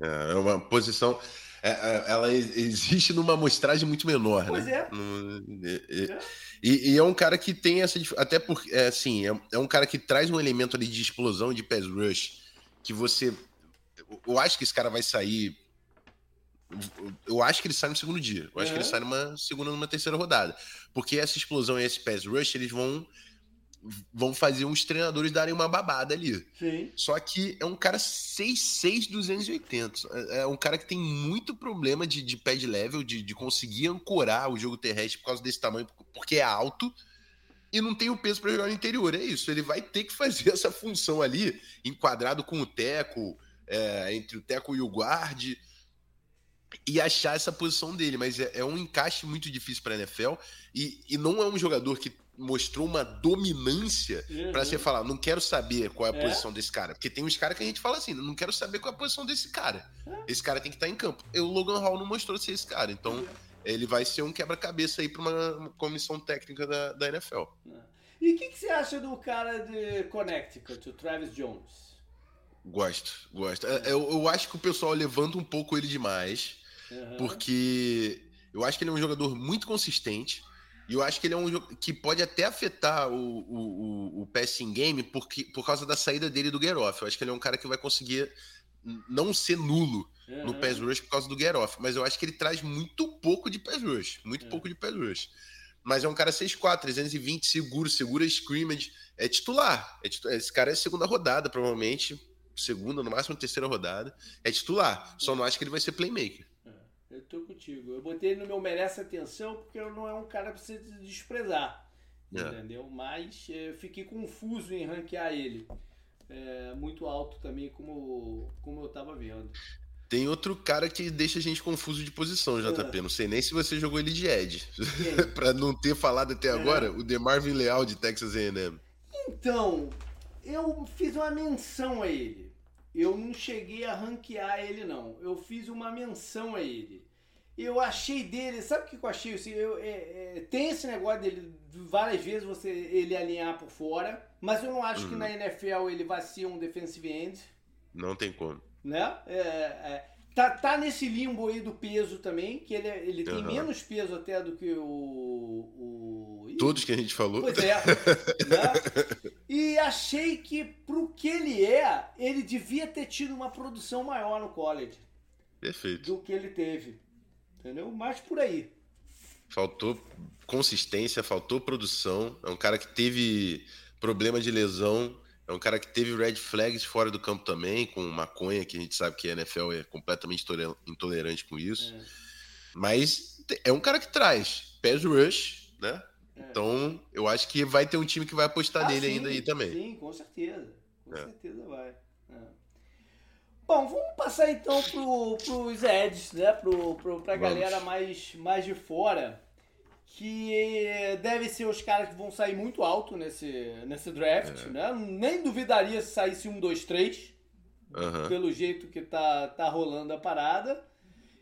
É, é uma posição. É, é ela existe numa amostragem muito menor, pois né? É. No, é. E, e, é um cara que tem essa. Até porque, é, assim, é, é, um cara que traz um elemento ali de explosão de pass rush que você. Eu acho que esse cara vai sair. Eu acho que ele sai no segundo dia. Eu acho que ele sai numa segunda, numa terceira rodada. Porque essa explosão e esse pass rush, eles vão vão fazer uns treinadores darem uma babada ali. Sim. Só que é um cara 6'6", 280. É, é um cara que tem muito problema de, de pad level, de, de conseguir ancorar o jogo terrestre por causa desse tamanho, porque é alto e não tem o peso para jogar no interior. É isso, ele vai ter que fazer essa função ali, enquadrado com o teco, é, entre o teco e o guarde, e achar essa posição dele. Mas é, é um encaixe muito difícil para a NFL e, e não é um jogador que mostrou uma dominância uhum. para você falar, não quero saber qual é a é? posição desse cara. Porque tem uns caras que a gente fala assim, não quero saber qual é a posição desse cara. É. Esse cara tem que estar tá em campo. E o Logan Hall não mostrou ser esse cara. Então, uhum. ele vai ser um quebra-cabeça aí para uma comissão técnica da, da NFL. É. E o que, que, você acha do cara de Connecticut, o Travis Jones? Gosto, gosto. É, eu, eu acho que o pessoal levanta um pouco ele demais, porque eu acho que ele é um jogador muito consistente e eu acho que ele é um jogo que pode até afetar o, o, o passing game porque, por causa da saída dele do Geroff. Eu acho que ele é um cara que vai conseguir não ser nulo uhum. no pass rush por causa do Geroff. Mas eu acho que ele traz muito pouco de pass rush. Muito uhum. pouco de pass rush. Mas é um cara 6'4", 320, seguro, segura scrimmage. É titular. É titular. Esse cara é segunda rodada, provavelmente. Segunda, no máximo terceira rodada. É titular. Só não acho que ele vai ser playmaker. Eu tô contigo. Eu botei ele no meu merece atenção porque ele não é um cara pra você desprezar. É. Entendeu? Mas eu fiquei confuso em ranquear ele. É, muito alto também, como, como eu tava vendo. Tem outro cara que deixa a gente confuso de posição, JP. É. Não sei nem se você jogou ele de Ed. para não ter falado até é. agora, o DeMarvin Leal de Texas A&M. Então, eu fiz uma menção a ele. Eu não cheguei a ranquear ele, não. Eu fiz uma menção a ele. Eu achei dele, sabe o que eu achei? Assim, eu, é, é, tem esse negócio dele, várias vezes você ele alinhar por fora, mas eu não acho uhum. que na NFL ele vai ser um defensive end. Não tem como. Né? É, é, tá, tá nesse limbo aí do peso também, que ele, é, ele tem uhum. menos peso até do que o, o. Todos que a gente falou. Pois é. né? E achei que, pro que ele é, ele devia ter tido uma produção maior no college. Perfeito. Do que ele teve. Entendeu? Mas por aí. Faltou consistência, faltou produção. É um cara que teve problema de lesão. É um cara que teve red flags fora do campo também, com maconha, que a gente sabe que a NFL é completamente intolerante com isso. É. Mas é um cara que traz pass rush, né? É. Então, eu acho que vai ter um time que vai apostar ah, nele sim, ainda aí também. Sim, com certeza. Com é. certeza vai. Bom, vamos passar então pro, pros Eds, né? Pro, pro, pra vamos. galera mais, mais de fora. Que deve ser os caras que vão sair muito alto nesse, nesse draft, é. né? Nem duvidaria se saísse um, dois, três. Uhum. Pelo jeito que tá, tá rolando a parada.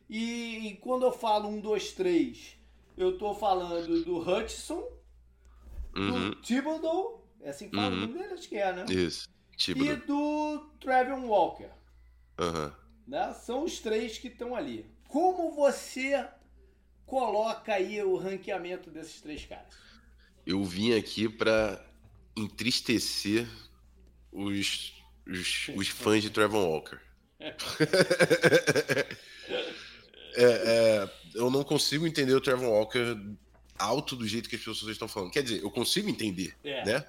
E, e, quando eu falo um, dois, três, eu tô falando do Hutchinson, uhum. do Thibodeau, é assim que fala uhum. o nome dele? Acho que é, né? Isso. Thibodeau. E do Trevor Walker. Uhum. Né? São os três que estão ali. Como você coloca aí o ranqueamento desses três caras? Eu vim aqui para entristecer os, os, os, fãs de Trevor Walker. é, é, eu não consigo entender o Trevor Walker alto do jeito que as pessoas estão falando. Quer dizer, eu consigo entender, é. né?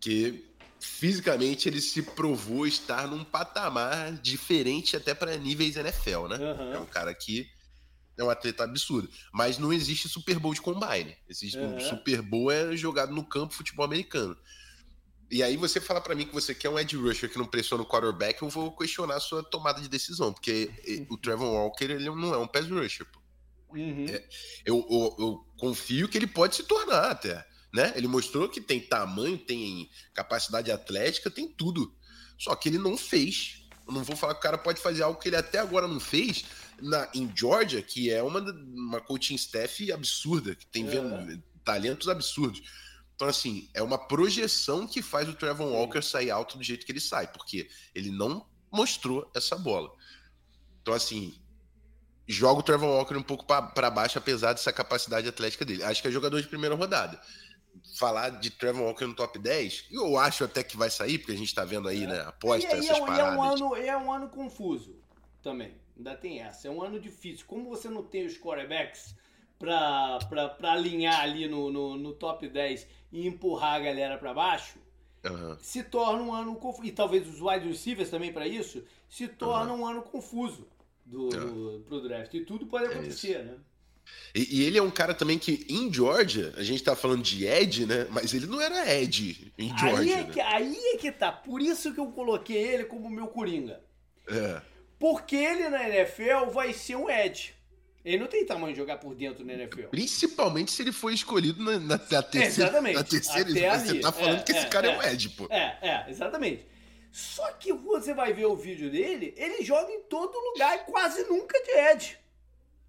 Que fisicamente ele se provou estar num patamar diferente até para níveis NFL, né? Uhum. É um cara que é um atleta absurdo. Mas não existe Super Bowl de combine. Existe uhum. um Super Bowl é jogado no campo futebol americano. E aí você fala para mim que você quer um edge rusher que não pressiona o quarterback, eu vou questionar a sua tomada de decisão, porque o Trevor Walker ele não é um pass rusher. Uhum. É, eu, eu, eu confio que ele pode se tornar até né? Ele mostrou que tem tamanho, tem capacidade atlética, tem tudo. Só que ele não fez. Eu não vou falar que o cara pode fazer algo que ele até agora não fez na, em Georgia, que é uma, uma coaching staff absurda, que tem é. vendo, talentos absurdos. Então, assim, é uma projeção que faz o Trevor Walker sair alto do jeito que ele sai, porque ele não mostrou essa bola. Então, assim, joga o Trevor Walker um pouco para baixo, apesar dessa capacidade atlética dele. Acho que é jogador de primeira rodada falar de Trevor Walker no top 10, eu acho até que vai sair, porque a gente tá vendo aí, é. né, aposta, e, essas e é, paradas. É um, ano, é um ano confuso também, ainda tem essa, é um ano difícil. Como você não tem os quarterbacks pra alinhar ali no, no, no top 10 e empurrar a galera para baixo, uhum. se torna um ano confuso. E talvez os wide receivers também para isso, se torna uhum. um ano confuso do, uhum. do, pro draft. E tudo pode é acontecer, é né? E, e, ele é um cara também que em Georgia, a gente tá falando de Ed, né? Mas ele não era Ed em Georgia. Aí é, né? que, aí é que tá. Por isso que eu coloquei ele como meu Coringa. É. Porque ele na NFL vai ser um Ed. Ele não tem tamanho de jogar por dentro na NFL. Principalmente se ele foi escolhido na, na, na terceira. Exatamente. Na terceira, Até você ali. tá falando é, que é, esse cara é, é um Ed, pô. É, é, exatamente. Só que você vai ver o vídeo dele, ele joga em todo lugar e quase nunca de Ed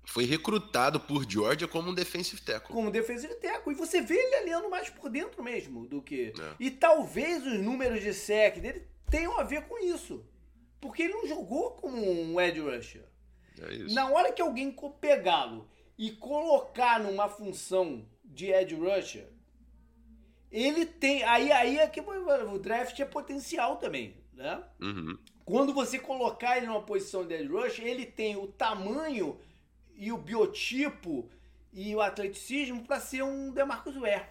foi recrutado por Georgia como um defensive tackle. Como defensive tackle. E você vê ele aliando mais por dentro mesmo do que. É. E talvez os números de sec dele tenham a ver com isso. Porque ele não jogou como um edge rusher. É. Na hora que alguém pegá-lo e colocar numa função de edge rusher, ele tem. Aí, aí é que o draft é potencial também, né? Uhum. Quando você colocar ele numa posição de edge rusher, ele tem o tamanho e o biotipo e o atleticismo para ser um Demarcus Ware.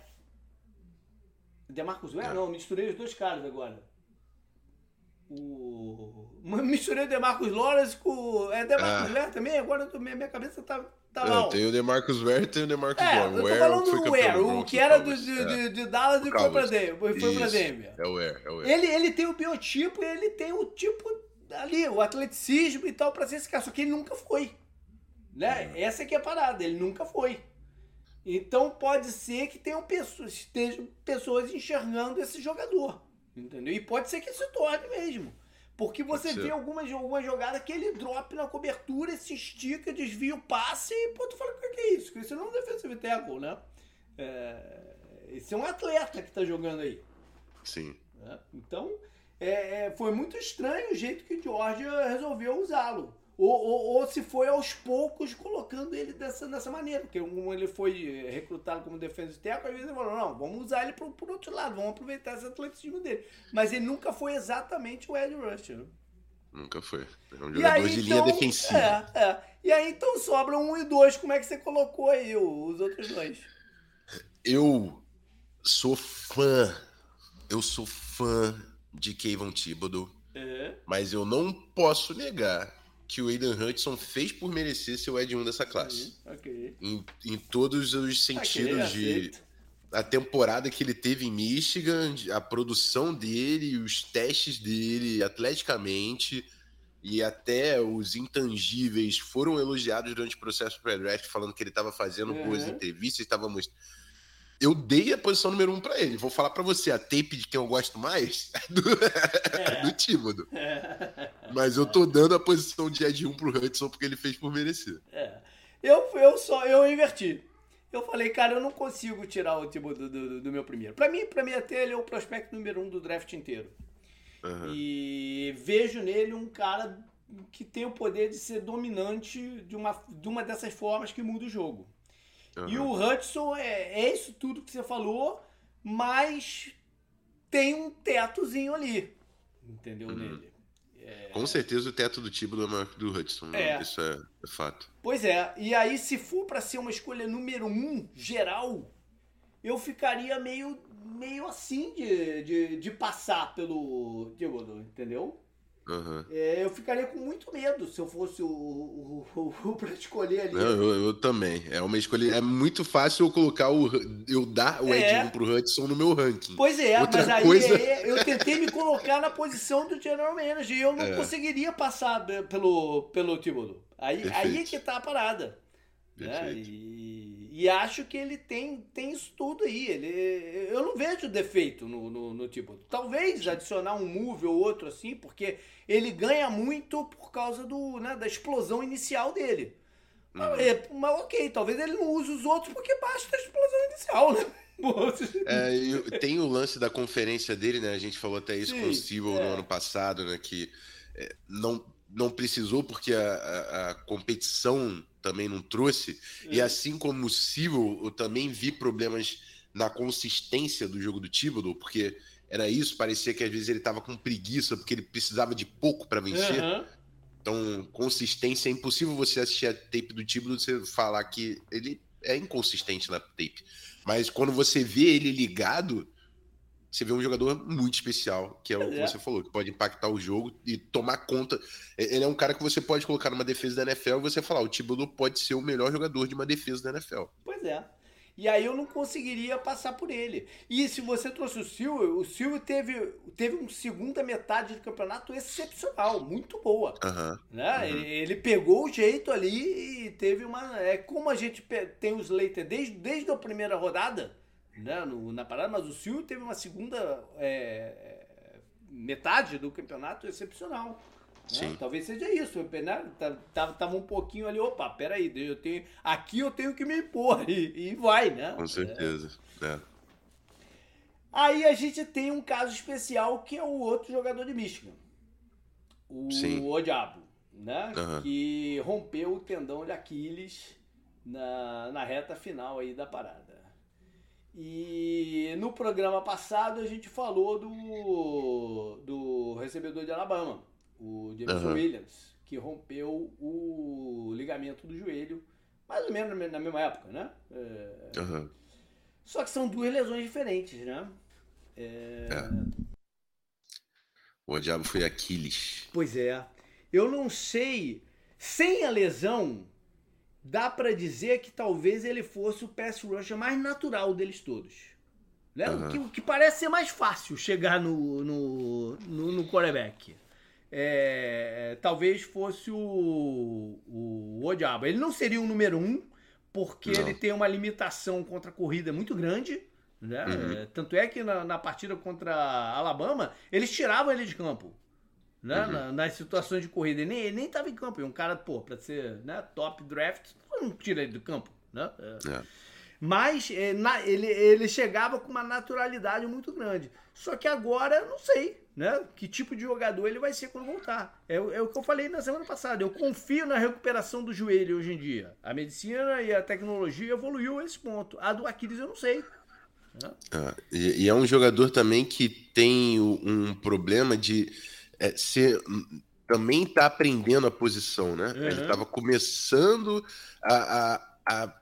Demarcus Ware? É. Não, misturei os dois caras agora. O... Misturei o Demarcus Lawrence com. É Demarcus ah. Ware também? Agora tô... minha cabeça tá, tá é, mal. Tem o Demarcus Ware e tem o Demarcus é, Lawrence. Eu tô falando do Ware, o que era do, de, de, de Dallas e foi pra, Denver, foi pra Denver. É o Ware, é o Ware. Ele, ele tem o biotipo e ele tem o tipo ali, o atleticismo e tal, pra ser esse cara. Só que ele nunca foi. Né? Essa que é a parada, ele nunca foi. Então pode ser que tenham pessoas, estejam pessoas enxergando esse jogador. Entendeu? E pode ser que se torne mesmo. Porque você vê algumas, alguma jogada que ele drop na cobertura, se estica, desvia o passe e pô, tu fala, o que é isso? Isso não é um defensive tackle, né? É, esse é um atleta que tá jogando aí. Sim. É, então, é, é, foi muito estranho o jeito que o Georgia resolveu usá-lo. Ou, ou, ou, se foi aos poucos colocando ele dessa, dessa maneira. Porque como ele foi recrutado como defesa tackle, às vezes ele falou, não, vamos usar ele por, por outro lado, vamos aproveitar esse atleticismo dele. Mas ele nunca foi exatamente o Ed Rusher. Nunca foi. É um jogador aí, de linha então, defensiva. É, é. E aí então sobra um e dois. Como é que você colocou aí os outros dois? Eu sou fã. Eu sou fã de Kevin Thibodeau. É. Mas eu não posso negar que o Aiden Hudson fez por merecer ser o Ed 1 dessa classe. Okay. Em, em todos os sentidos okay, de a temporada que ele teve em Michigan, a produção dele, os testes dele atleticamente e até os intangíveis foram elogiados durante o processo pré-draft, falando que ele estava fazendo uhum. boas entrevistas, estava mostrando eu dei a posição número um para ele. Vou falar para você, a tape de quem eu gosto mais é do, é. do Tímodo. É. Mas eu tô dando a posição de Ed 1 pro Hudson porque ele fez por merecer. É. Eu, eu só eu inverti. Eu falei, cara, eu não consigo tirar o Tímodo do, do, do, meu primeiro. Para mim, para mim até ele é o prospecto número um do draft inteiro. Uhum. E vejo nele um cara que tem o poder de ser dominante de uma, de uma dessas formas que muda o jogo. Uhum. E o Hudson é, é isso tudo que você falou, mas tem um tetozinho ali. Entendeu? Uhum. Nele. É... Com certeza o teto do Tibo é maior que do Hudson. É. Isso é, é, fato. Pois é. E aí, se for para ser uma escolha número um, geral, eu ficaria meio, meio assim de, de, de passar pelo Thibodeau, entendeu? Uhum. É, eu ficaria com muito medo se eu fosse o, o, o, o para escolher ali. Não, eu, eu, também. É uma escolha. É muito fácil eu colocar o. Eu dar o é. Ed pro Hudson no meu ranking. Pois é, Outra mas aí coisa... é, eu tentei me colocar na posição do General Manager e eu não é. conseguiria passar pelo, pelo Thibodeau. Aí, aí é que tá a parada. Né? E, e, acho que ele tem, tem isso tudo aí. Ele, eu não vejo defeito no, no, no tipo. Talvez adicionar um move ou outro assim, porque ele ganha muito por causa do, né, da explosão inicial dele. Uhum. É, mas ok, talvez ele não use os outros porque basta a explosão inicial, né? É, tem o lance da conferência dele, né? A gente falou até isso Sim, com o Civil é. no ano passado, né? Que é, não, não precisou porque a, a, a competição também não trouxe. E assim como o Civil, eu também vi problemas na consistência do jogo do Thibodeau, porque era isso, parecia que às vezes ele estava com preguiça, porque ele precisava de pouco para vencer. Uhum. Então, consistência, é impossível você assistir a tape do Thibodeau e você falar que ele é inconsistente na tape. Mas quando você vê ele ligado, você vê um jogador muito especial, que é o que é. você falou, que pode impactar o jogo e tomar conta. Ele é um cara que você pode colocar numa defesa da NFL e você falar, o Thibodeau pode ser o melhor jogador de uma defesa da NFL. Pois é. E aí eu não conseguiria passar por ele. E se você trouxe o Silvio, o Silvio teve, teve uma segunda metade do campeonato excepcional, muito boa. Uhum, né? Uhum. Ele, ele, pegou o jeito ali e teve uma. É como a gente tem os Leiter desde, desde a primeira rodada né, no, na parada, mas o Silvio teve uma segunda é, metade do campeonato excepcional. Né? Talvez seja isso, né? Tava, tava um pouquinho ali, opa, peraí, eu tenho, aqui eu tenho que me impor e, e vai, né? Com certeza. É. É. Aí a gente tem um caso especial que é o outro jogador de Michigan, o Sim. Odiabo, né? Uhum. Que rompeu o tendão de Aquiles na, na reta final aí da parada. E no programa passado a gente falou do, do recebedor de Alabama, o James uhum. Williams, que rompeu o ligamento do joelho, mais ou menos na mesma época, né? É... Uhum. Só que são duas lesões diferentes, né? É... É. O diabo foi Aquiles. Pois é. Eu não sei. Sem a lesão, dá para dizer que talvez ele fosse o pass rusher mais natural deles todos. Né? Uhum. O, que, o, que, parece ser mais fácil chegar no, no, no, no quarterback. É, talvez fosse o, o Odiaba. Ele não seria o número um porque uhum. ele tem uma limitação contra a corrida muito grande. Né? Uhum. Tanto é que na, na, partida contra Alabama, eles tiravam ele de campo. Né? Uhum. Na, nas situações de corrida. Ele nem, ele nem tava em campo. E um cara, pô, pra ser né, top draft, não tira ele do campo. Né? É. É. Mas é, na, ele, ele chegava com uma naturalidade muito grande. Só que agora, não sei, né? Que tipo de jogador ele vai ser quando voltar. É, é, o que eu falei na semana passada. Eu confio na recuperação do joelho hoje em dia. A medicina e a tecnologia evoluiu a esse ponto. A do Aquiles eu não sei. Né? Ah, e, e, é um jogador também que tem um problema de é, ser também tá aprendendo a posição, né? Uhum. Ele estava começando a, a,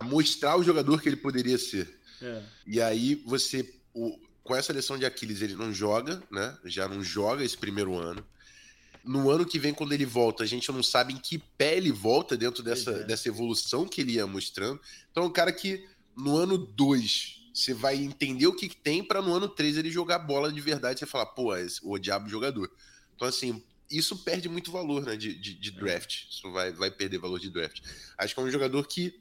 a mostrar o jogador que ele poderia ser. É. E aí você, o, com essa lição de Aquiles, ele não joga, né? Já não joga esse primeiro ano. No ano que vem, quando ele volta, a gente não sabe em que pé ele volta dentro dessa, é. dessa evolução que ele ia mostrando. Então, é um cara que no ano 2 você vai entender o que, que tem para no ano 3 ele jogar bola de verdade. Você falar, pô, é o diabo jogador. Então, assim, isso perde muito valor né, de, de, de é. draft. Isso vai, vai perder valor de draft. Acho que é um jogador que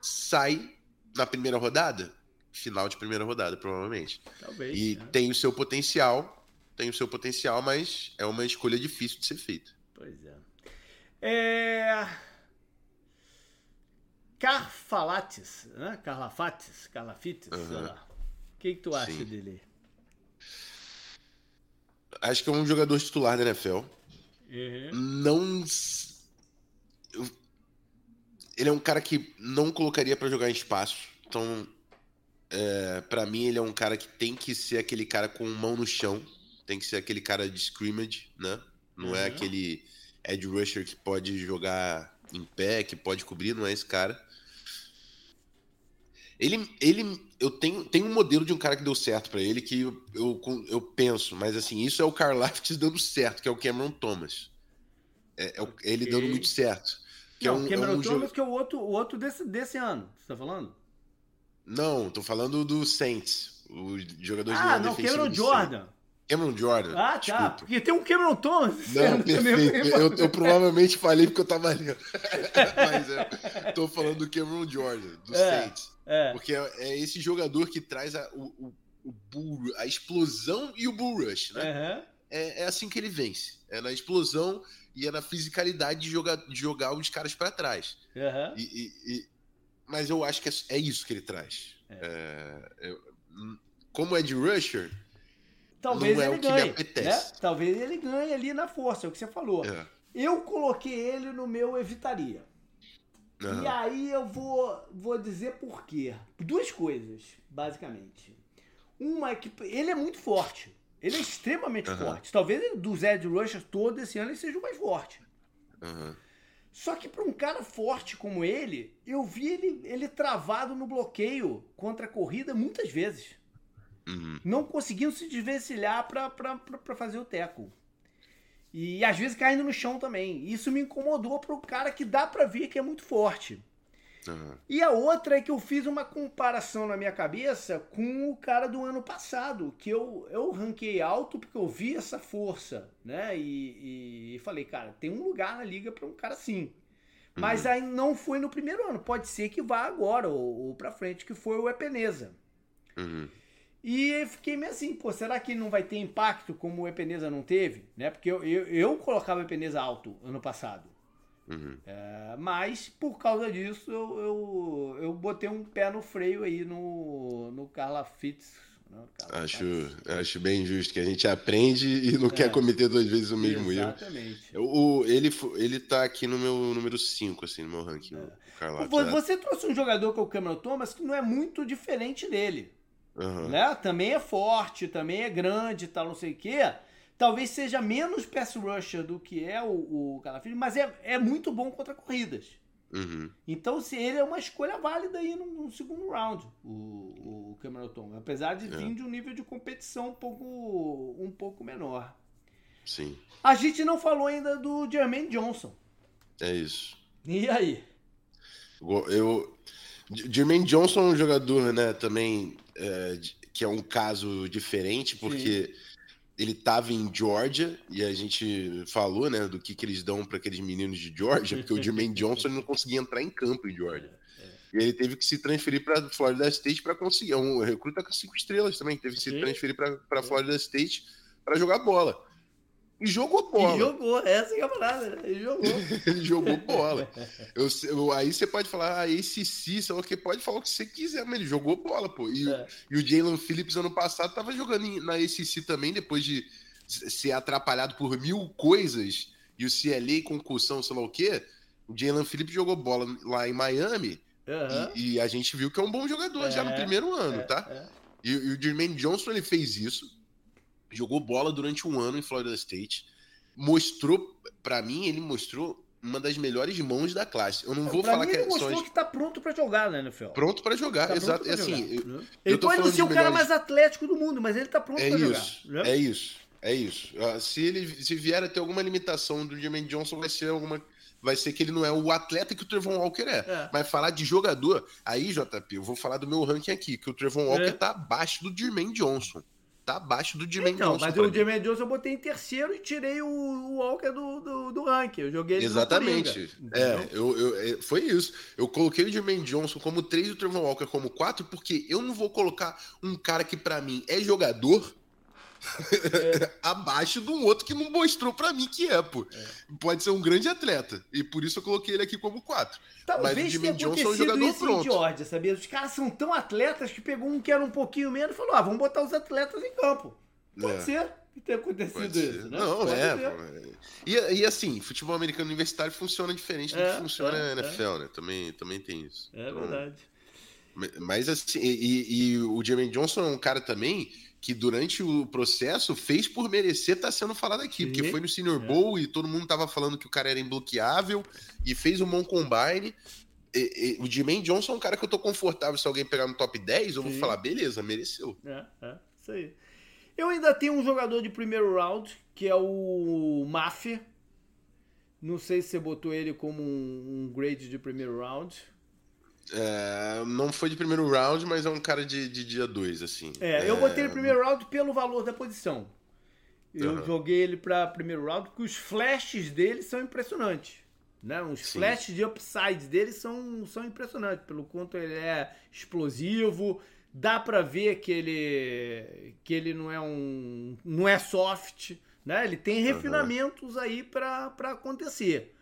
sai na primeira rodada, final de primeira rodada, provavelmente. Talvez. E né? tem o seu potencial, tem o seu potencial, mas é uma escolha difícil de ser feita. Pois é. É. Carfalates, né? Carlafates, Carlafites, uhum. O que, que tu acha Sim. dele? Acho que é um jogador titular da NFL. Uhum. Não ele é um cara que não colocaria para jogar em espaço. Então, é, para mim, ele é um cara que tem que ser aquele cara com mão no chão. Tem que ser aquele cara de scrimmage, né? Não é uhum. é aquele edge rusher que pode jogar em pé, que pode cobrir, não é esse cara. Ele, ele eu tenho, tenho um modelo de um cara que deu certo para ele que eu, eu, eu, penso, mas assim, isso é o Carl Laftis dando certo, que é o Cameron Thomas. É, é ele dando muito certo. Que não, é um, Cameron é um Thomas, que é o outro, o outro desse, desse ano, você tá falando? Não, tô falando do Saints, o jogador ah, de não, Cameron Jordan. Cameron Jordan. Ah, tá. Porque tem um Cameron Thomas. Não, perfeito. Eu, eu, provavelmente falei porque eu tava lendo. Mas é, tô falando do Cameron Jordan, do é, Saints. É. Porque é, é, esse jogador que traz a, o, o, bull, a explosão e o bull rush, né? Uhum. É, é assim que ele vence. É na explosão e é na fisicalidade de jogar, de jogar os caras para trás. Uhum. E, e, e, mas eu acho que é, é isso que ele traz. É. é como é de rusher, talvez é ele ganhe. Né? Talvez ele ganhe ali na força, é o que você falou. É. Eu coloquei ele no meu evitaria. Uhum. E aí eu vou, vou dizer por quê. Duas coisas, basicamente. Uma é que ele é muito forte. Ele é extremamente uhum. forte. Talvez dos Ed Rushers todo esse ano ele seja o mais forte. Uhum. Só que para um cara forte como ele, eu vi ele, ele travado no bloqueio contra a corrida muitas vezes. Uhum. Não conseguindo se desvencilhar para fazer o teco. E às vezes caindo no chão também. Isso me incomodou para o cara que dá para ver que é muito forte. Uhum. E a outra é que eu fiz uma comparação na minha cabeça com o cara do ano passado, que eu, eu ranquei alto porque eu vi essa força, né? E, e falei, cara, tem um lugar na liga para um cara assim. Mas uhum. aí não foi no primeiro ano. Pode ser que vá agora ou, ou pra frente, que foi o Epeneza. Uhum. E fiquei meio assim, pô, será que não vai ter impacto como o Epeneza não teve? Né? Porque eu, eu, eu colocava o Epeneza alto ano passado. Uhum. É, mas por causa disso eu, eu, eu, botei um pé no freio aí no, no Carla Fitz. Né? Carla acho, acho bem justo que a gente aprende e não é. quer cometer duas vezes o mesmo Exatamente. erro. O, ele, ele tá aqui no meu número 5, assim, no meu ranking. É. Você trouxe um jogador que é o Cameron Thomas que não é muito diferente dele. Uhum. Né? Também é forte, também é grande, tal, não sei o quê talvez seja menos pass rusher do que é o, o Calafrio, mas é, é muito bom contra corridas. Uhum. Então, se ele é uma escolha válida aí no, no segundo round, o, o Cameron Thomas, apesar de é. vir de um nível de competição um pouco, um pouco menor. Sim. A gente não falou ainda do Jermaine Johnson. É isso. E aí? Eu, Jermaine Johnson é um jogador, né, também, é, que é um caso diferente, porque Sim ele estava em Georgia e a gente falou, né, do que, que eles dão para aqueles meninos de Georgia, porque o Jermaine Johnson não conseguia entrar em campo em Georgia. E ele teve que se transferir para Florida State para conseguir. É um recruta com cinco estrelas também, teve que se transferir para Florida State para jogar bola. E jogou bola. E jogou, essa é a parada, né? Ele jogou. ele jogou bola. Eu, eu, aí você pode falar, ah, esse lá que pode falar o que você quiser, mas ele jogou bola, pô. E, é. e o Jalen Phillips ano passado tava jogando na ACC também, depois de ser atrapalhado por mil coisas e o CLA concussão, sei lá o quê. O Jalen Phillips jogou bola lá em Miami uhum. e, e, a gente viu que é um bom jogador é, já no é, primeiro ano, é, tá? É. E, e o Jermaine Johnson ele fez isso jogou bola durante um ano em Florida State. Mostrou, para mim, ele mostrou uma das melhores mãos da classe. Eu não vou pra falar mim, que ele é mostrou que tá pronto para jogar, né, NFL? Pronto para jogar, tá exato. Pra assim, jogar, eu, ele eu pode não ser o cara mais atlético do mundo, mas ele tá pronto é para jogar. Né? É isso. É isso. Se ele se vier a ter alguma limitação do Jermaine Johnson, vai ser alguma vai ser que ele não é o atleta que o Trevon Walker é. é. Mas falar de jogador, aí, JP, eu vou falar do meu ranking aqui, que o Trevon Walker é. tá abaixo do Jermaine Johnson tá abaixo do Jermaine então, Johnson. Mas o Jermaine Johnson eu botei em terceiro e tirei o, o Walker do, do, do ranking. Eu joguei ele Exatamente. é, eu, eu, é, foi isso. Eu coloquei o Jermaine Johnson como 3 e o Trevor Walker como 4, porque eu não vou colocar um cara que para mim é jogador é. abaixo de um outro que não mostrou para mim que é, pô. É. Pode ser um grande atleta. E por isso eu coloquei ele aqui como 4. Talvez Mas o Jimmy Johnson é um jogador isso pronto. Em Georgia, sabia? Os caras são tão atletas que pegou um que era um pouquinho menos e falou: ah, vamos botar os atletas em campo. Pode é. ser que tenha acontecido isso, né? Não, é, é. E, e, assim, futebol americano universitário funciona diferente do que é, funciona na NFL, né? Também, também tem isso. É então, verdade. Mas assim, e, e o Jermaine Johnson é um cara também que durante o processo fez por merecer estar tá sendo falado aqui, Sim. porque foi no Senior é. Bowl e todo mundo tava falando que o cara era imbloqueável e fez um bom combine. E, e, o Jermaine Johnson é um cara que eu tô confortável se alguém pegar no top 10, eu Sim. vou falar, beleza, mereceu. É, é, isso aí. Eu ainda tenho um jogador de primeiro round, que é o Mafia. Não sei se você botou ele como um, um grade de primeiro round. É, não foi de primeiro round, mas é um cara de, de dia 2, assim. É, eu botei ele primeiro round pelo valor da posição. Eu uhum. joguei ele para primeiro round porque os flashes dele são impressionantes. Né? Os Sim. flashes de upside dele são, são impressionantes, pelo quanto ele é explosivo. Dá para ver que ele, que ele não é um. não é soft. Né? Ele tem refinamentos uhum. aí para acontecer.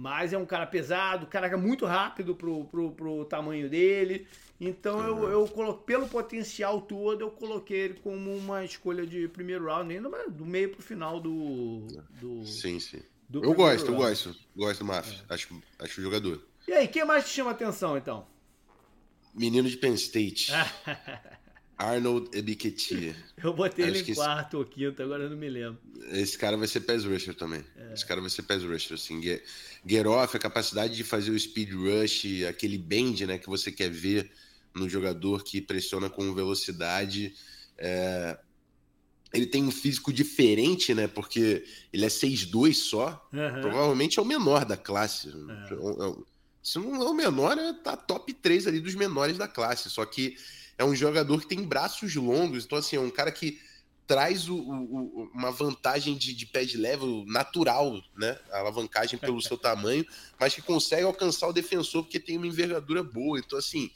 Mas é um cara pesado, cara muito rápido pro, pro, pro tamanho dele. Então uhum. eu, eu coloquei, pelo potencial todo, eu coloquei ele como uma escolha de primeiro round, ainda do meio pro final do. do sim, sim. Do eu gosto, round. eu gosto. Gosto do Mafia. É. Acho, acho jogador. E aí, quem mais te chama atenção então? Menino de Penn State. Arnold Ebiketia. Eu botei Acho ele em quarto esse... ou quinto, agora eu não me lembro. Esse cara vai ser pass rusher também. É. Esse cara vai ser pass rusher, assim. Get, get off, a capacidade de fazer o speed rush, aquele bend, né, que você quer ver no jogador que pressiona com velocidade. É... Ele tem um físico diferente, né, porque ele é 6'2 só. Uhum. Provavelmente é o menor da classe. É. Se não é o menor, é tá top 3 ali dos menores da classe. Só que é um jogador que tem braços longos, então assim, é um cara que traz o, o, uma vantagem de, de pad level natural, né? A alavancagem pelo seu tamanho, mas que consegue alcançar o defensor porque tem uma envergadura boa. Então, assim,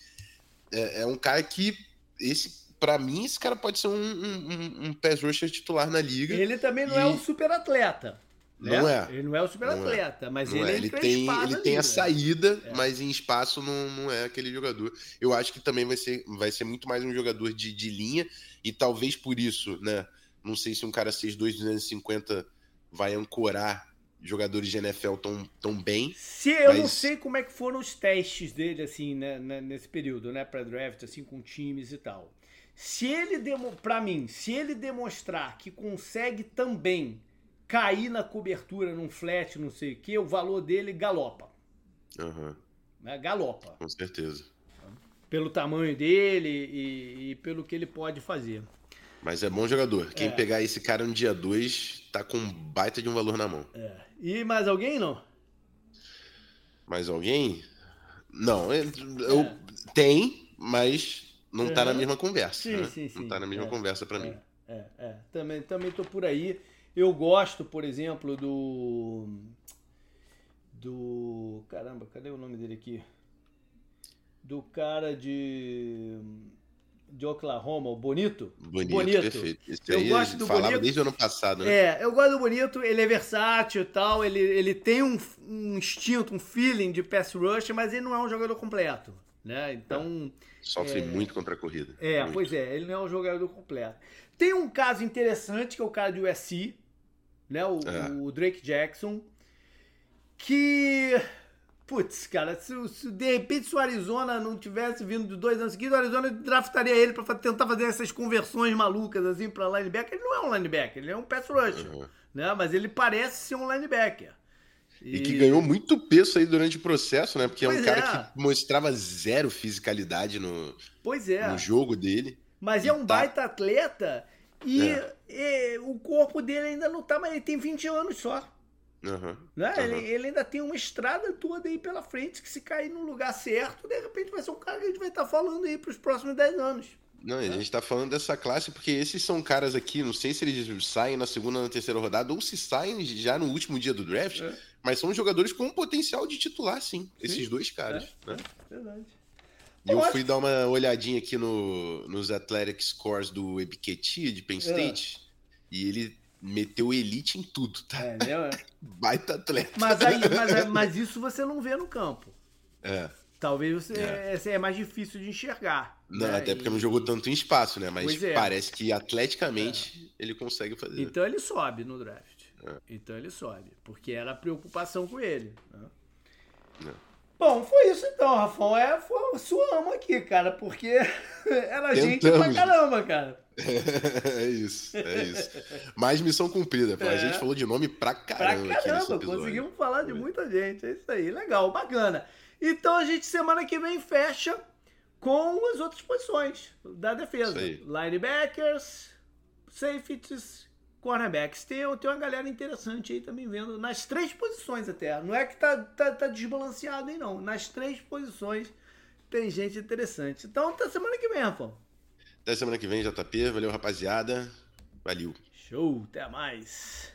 é, é um cara que esse para mim, esse cara pode ser um, um, um rusher titular na liga. Ele também não é e... é um super atleta. Né? Não é. Ele não é o super é. atleta, é. mas não ele, é. ele tem, ele tem a saída, é. mas em espaço não, não é aquele jogador. Eu acho que também vai ser, vai ser muito mais um jogador de, de linha, e talvez por isso, né? Não sei se um cara 6'2", 250 vai ancorar jogadores de NFL tão, tão bem. Se eu mas... não sei como é que foram os testes dele, assim, né, né nesse período, né, para draft, assim, com times e tal. Se ele, para mim, se ele demonstrar que consegue também cair na cobertura num flat, não sei o que, o valor dele galopa. Uhum. Galopa. Com certeza. Pelo tamanho dele e, e, pelo que ele pode fazer. Mas é bom jogador. Quem é. pegar esse cara no dia 2 tá com um baita de um valor na mão. É. E mais alguém não? Mais alguém? Não, eu, é. tem, mas não uhum. tá na mesma conversa. Sim, né? sim, sim. Não tá na mesma é. conversa para mim. É. é, é. Também, também tô por aí. Eu gosto, por exemplo, do. Do. Caramba, cadê o nome dele aqui? Do cara de. De Oklahoma, o Bonito. Bonito, Bonito. perfeito. Esse Eu aí gosto do falava Bonito. desde o ano passado, né? É, eu gosto do Bonito, ele é versátil e tal, ele, ele tem um, um instinto, um feeling de pass rush, mas ele não é um jogador completo, né? Então, Sofre É. muito contra a corrida. é, Muito. pois é, ele não é um jogador completo. Tem um caso interessante que é o cara de USC, né? O, É. o Drake Jackson, que. Putz, cara, se, se de repente se o Arizona não tivesse vindo de dois anos seguidos, o Arizona draftaria ele pra fa- tentar fazer essas conversões malucas assim pra linebacker. Ele não é um linebacker, ele é um pass rusher, Uhum. né? Mas ele parece ser um linebacker. E que ganhou muito peso aí durante o processo, né? Porque é um Pois cara é. que mostrava zero fisicalidade no, Pois é. no jogo dele. Mas E é um tá- baita atleta e É. é, o corpo dele ainda não tá, mas ele tem 20 anos só. Aham. Né? Aham. Ele, ele ainda tem uma estrada toda aí pela frente que se cair no lugar certo, de repente vai ser um cara que a gente vai estar falando aí pros próximos 10 anos. Não, e a gente tá falando dessa classe porque esses são caras aqui, não sei se eles saem na segunda ou na terceira rodada ou se saem já no último dia do draft, É. mas são jogadores com potencial de titular, sim, esses dois caras. É, né? Verdade. E eu Eu fui dar uma olhadinha aqui no, nos Athletic Scores do Ebiketia de Penn State e ele meteu elite em tudo, tá? É, né? Baita atleta. Mas, aí, mas, é- mas isso você não vê no campo. É. Talvez você, é. é mais difícil de enxergar. Não, né? até porque E- não jogou tanto em espaço, né? Mas é. parece que atleticamente ele consegue fazer. Então ele sobe no draft. É. Então ele sobe. Porque era a preocupação com ele. né? É. Bom, foi isso então, Rafão. É, foi, suamos aqui, cara, porque era gente pra Tentamos. caramba, cara. é isso, é isso. Mais missão cumprida. pô. A É. gente falou de nome pra Pra caramba, nesse caramba, conseguimos falar de muita gente. É isso aí, legal, bacana. Então a gente semana que vem fecha com as outras posições da defesa. Linebackers, safeties, cornerbacks. Tem, tem uma galera interessante aí também vendo nas três posições até. Não é que tá, tá, tá desbalanceado aí não. Nas três posições tem gente interessante. Então até semana que vem, Rafa. Até semana que vem, JP. Valeu, rapaziada. Valeu. Show, até mais.